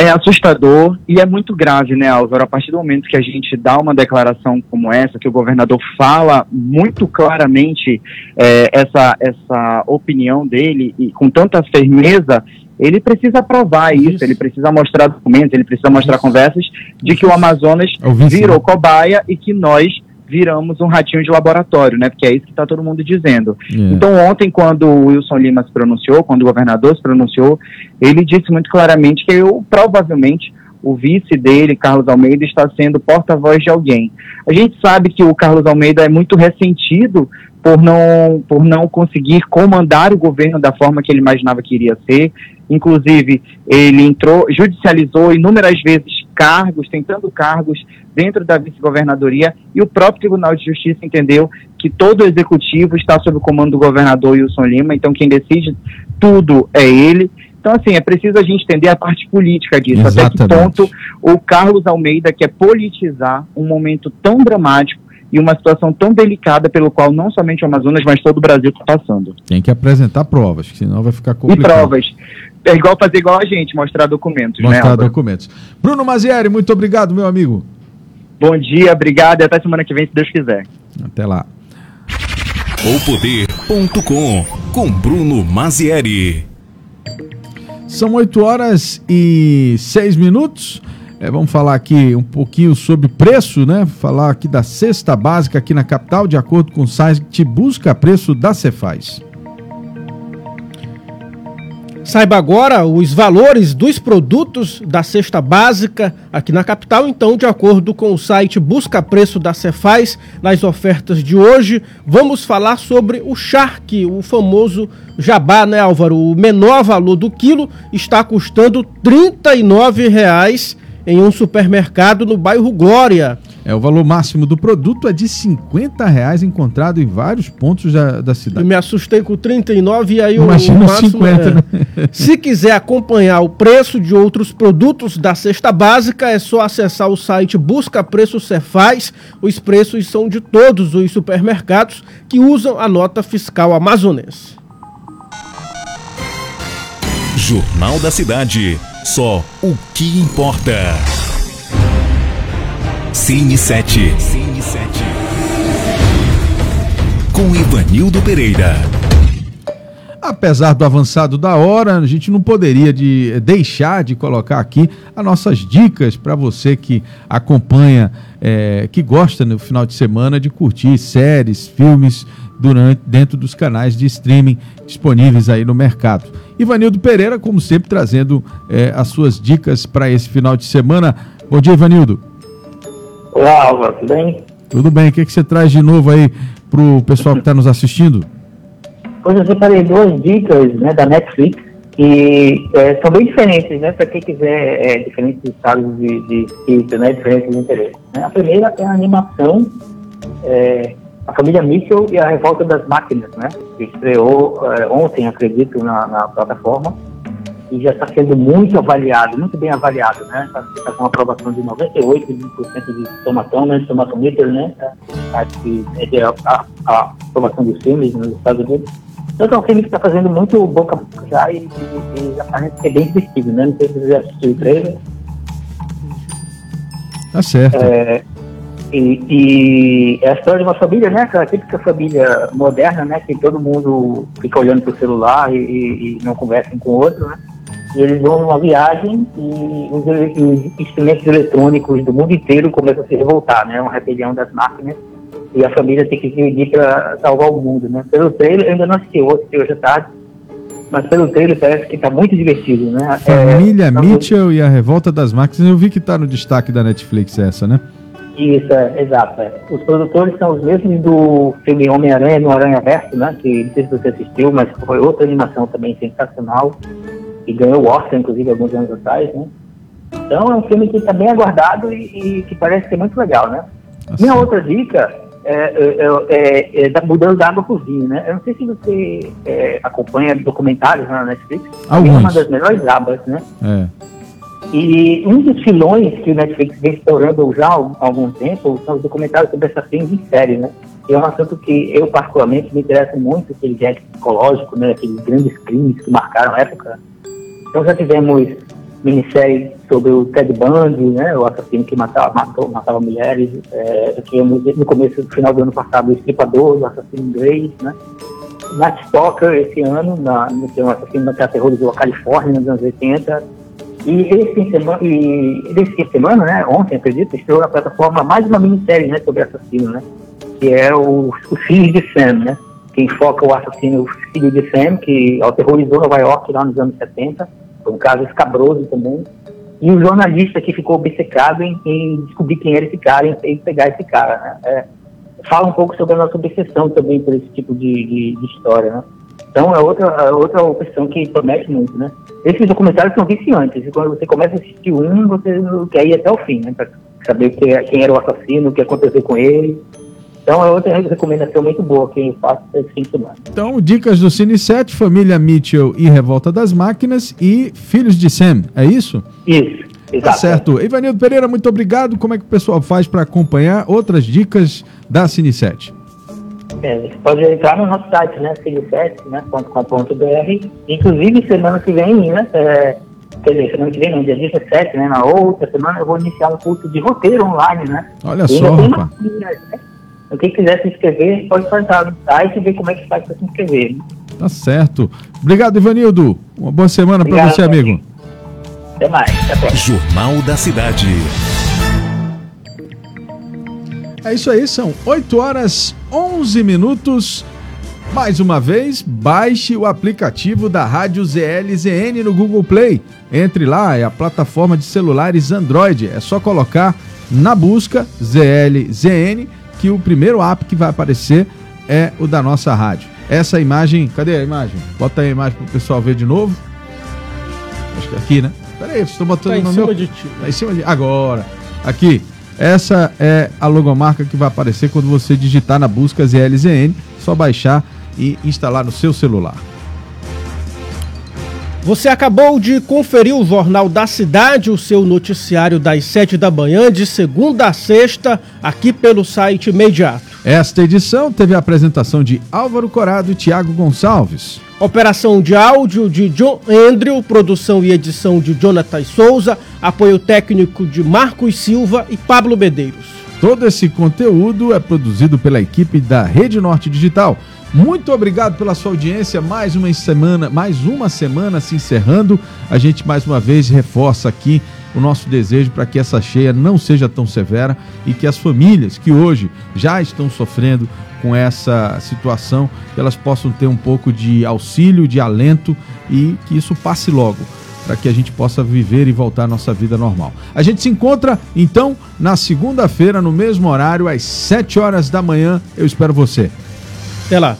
É assustador e é muito grave, né, Álvaro? A partir do momento que a gente dá uma declaração como essa, que o governador fala muito claramente é, essa, essa opinião dele e com tanta firmeza, ele precisa provar isso, isso, ele precisa mostrar documentos, ele precisa mostrar isso. conversas de que o Amazonas virou cobaia e que nós viramos um ratinho de laboratório, né? Porque é isso que está todo mundo dizendo. Yeah. É. Então, ontem, quando o Wilson Lima se pronunciou, quando o governador se pronunciou, ele disse muito claramente que eu, provavelmente o vice dele, Carlos Almeida, está sendo porta-voz de alguém. A gente sabe que o Carlos Almeida é muito ressentido por não, por não conseguir comandar o governo da forma que ele imaginava que iria ser. Inclusive, ele entrou, judicializou inúmeras vezes cargos, tentando cargos dentro da vice-governadoria, e o próprio Tribunal de Justiça entendeu que todo o executivo está sob o comando do governador Wilson Lima, então quem decide tudo é ele. Então, assim, é preciso a gente entender a parte política disso. Exatamente. Até que ponto o Carlos Almeida quer politizar um momento tão dramático e uma situação tão delicada pelo qual não somente o Amazonas, mas todo o Brasil está passando. Tem que apresentar provas, senão vai ficar complicado. E provas. É igual fazer igual a gente, mostrar documentos, né, mostrar né, documentos. Bruno Mazieri, muito obrigado, meu amigo. Bom dia, obrigado e até semana que vem, se Deus quiser. Até lá. Poder.com com Bruno Mazieri. São 8 horas e 6 minutos. É, vamos falar aqui um pouquinho sobre preço, né? Falar aqui da cesta básica aqui na capital, de acordo com o site Busca Preço da Cefaz. Saiba agora os valores dos produtos da cesta básica aqui na capital. Então, de acordo com o site Busca Preço da Cefaz, nas ofertas de hoje, vamos falar sobre o charque, o famoso jabá, né, Álvaro? O menor valor do quilo está custando R$ 39,00 em um supermercado no bairro Glória. É, o valor máximo do produto é de 50 reais, encontrado em vários pontos da, da cidade. Eu me assustei com 39 e aí Imagina o máximo 50, é. né? (laughs) Se quiser acompanhar o preço de outros produtos da cesta básica, é só acessar o site Busca Preço Cefaz. Os preços são de todos os supermercados que usam a nota fiscal amazonense. Jornal da Cidade. Só o que importa. Cine 7. Cine 7. Com Ivanildo Pereira. Apesar do avançado da hora, a gente não poderia de deixar de colocar aqui as nossas dicas para você que acompanha, é, que gosta no final de semana de curtir séries, filmes durante, dentro dos canais de streaming disponíveis aí no mercado. Ivanildo Pereira, como sempre, trazendo é, as suas dicas para esse final de semana. Bom dia, Ivanildo. Olá, Álvaro, tudo bem? Tudo bem? O que, que você traz de novo aí para o pessoal que está nos assistindo? Hoje eu separei duas dicas né, da Netflix que é, são bem diferentes, né? Para quem quiser é, diferentes estados de, de espírito, né? Diferentes de interesse. Né? A primeira é a animação é, A Família Mitchell e a Revolta das Máquinas, né? Que estreou é, ontem, acredito, na, na plataforma e já está sendo muito avaliado, muito bem avaliado, né? Está tá com aprovação de 98% de tomatão, né? Tomatometer, né? Acho que é a, a, aprovação dos filmes nos Estados Unidos. Então é um filme que está fazendo muito boca já e, e, e já parece que é bem divertido, né? Não sei se você já assistiu o trailer. Tá certo. É, e, e é a história de uma família, né? Aquela típica família moderna, né? Que todo mundo fica olhando pro celular e, e, e não conversa um com o outro, né? Eles vão numa viagem e os, os instrumentos eletrônicos do mundo inteiro começam a se revoltar, né? Uma rebelião das máquinas e a família tem que se dividir para salvar o mundo, né? Pelo trailer, eu ainda não assisti outro, assisti hoje à tarde, mas pelo trailer parece que está muito divertido, né? Família é, Mitchell e a Revolta das Máquinas. Eu vi que está no destaque da Netflix essa, né? Isso, é, exato. É. Os produtores são os mesmos do filme Homem-Aranha no Aranha Verso, né? Que não sei se você assistiu, mas foi outra animação também sensacional. E ganhou o Oscar, inclusive, alguns anos atrás, né? Então é um filme que está bem aguardado e, e, que parece ser muito legal, né? Nossa. Minha outra dica é, é, é, é da mudança da água por vinho, né? Eu não sei se você é, acompanha documentários na Netflix. Alguns. É uma das melhores abas, né? É. E um dos filões que o Netflix vem explorando já há algum tempo são os documentários sobre assassinos em série, né? É um assunto que eu, particularmente, me interessa muito, aquele viés psicológico, né? Aqueles grandes crimes que marcaram a época. Então já tivemos minissérie sobre o Ted Bundy, né? O assassino que matava, matou, matava mulheres. É, tivemos no começo, no final do ano passado, o Estripador, o assassino inglês, né? Nat Stalker, esse ano, na, no um assassino que aterrorizou a Califórnia nos anos 80. E esse fim de semana, e esse fim de semana, né, ontem, acredito, estreou na plataforma mais uma minissérie, né, sobre assassino, né, que é o, o Filho de Sam, né, que enfoca o assassino, o filho de Sam, que aterrorizou Nova York lá nos anos 70, foi um caso escabroso também, e o jornalista que ficou obcecado em, em descobrir quem era esse cara, em, em pegar esse cara, né, é, fala um pouco sobre a nossa obsessão também por esse tipo de, de, de história, né. Então é outra, é outra opção que promete muito, né? Esses documentários são viciantes, e quando você começa a assistir um, você quer ir até o fim, né? Saber que, quem era o assassino, o que aconteceu com ele. Então é outra recomendação muito boa que eu faço esse fim de semana. Então, dicas do Cine 7, Família Mitchell e Revolta das Máquinas e Filhos de Sam, é isso? Isso, exato. Tá certo. Ivanildo Pereira, muito obrigado. Como é que o pessoal faz para acompanhar outras dicas da Cine 7? É, você pode entrar no nosso site, né, cine7.com.br. Inclusive, semana que vem, né, é, quer dizer, semana que vem, não, dia 17, né, na outra semana, eu vou iniciar um curso de roteiro online, né. Olha E só, rapaz. né? Quem quiser se inscrever, pode entrar no site e ver como é que faz para se inscrever. né? Tá certo. Obrigado, Ivanildo. Uma boa semana para você, amigo. Até mais, até. Jornal da Cidade. É isso aí, são 8 horas 11 minutos. Mais uma vez, baixe o aplicativo da Rádio ZLZN no Google Play. Entre lá, é a plataforma de celulares Android. É só colocar na busca ZLZN que o primeiro app que vai aparecer é o da nossa rádio. Essa imagem, cadê a imagem? Bota aí a imagem para o pessoal ver de novo. Acho que é aqui, né? Pera aí, vocês estão botando Tá em no cima meu... de ti. Tá em cima de... Agora. Aqui. Essa é a logomarca que vai aparecer quando você digitar na busca ZLZN, só baixar e instalar no seu celular. Você acabou de conferir o Jornal da Cidade, o seu noticiário das sete da manhã, de segunda a sexta, aqui pelo site imediato. Esta edição teve a apresentação de Álvaro Corado e Tiago Gonçalves. Operação de áudio de John Andrew, produção e edição de Jonathan Souza, apoio técnico de Marcos Silva e Pablo Medeiros. Todo esse conteúdo é produzido pela equipe da Rede Norte Digital muito obrigado pela sua audiência. Mais uma semana, mais uma semana se encerrando. A gente mais uma vez reforça aqui o nosso desejo para que essa cheia não seja tão severa e que as famílias que hoje já estão sofrendo com essa situação, elas possam ter um pouco de auxílio, de alento e que isso passe logo, para que a gente possa viver e voltar à nossa vida normal. A gente se encontra então na segunda-feira no mesmo horário às 7 horas da manhã. Eu espero você. Até lá.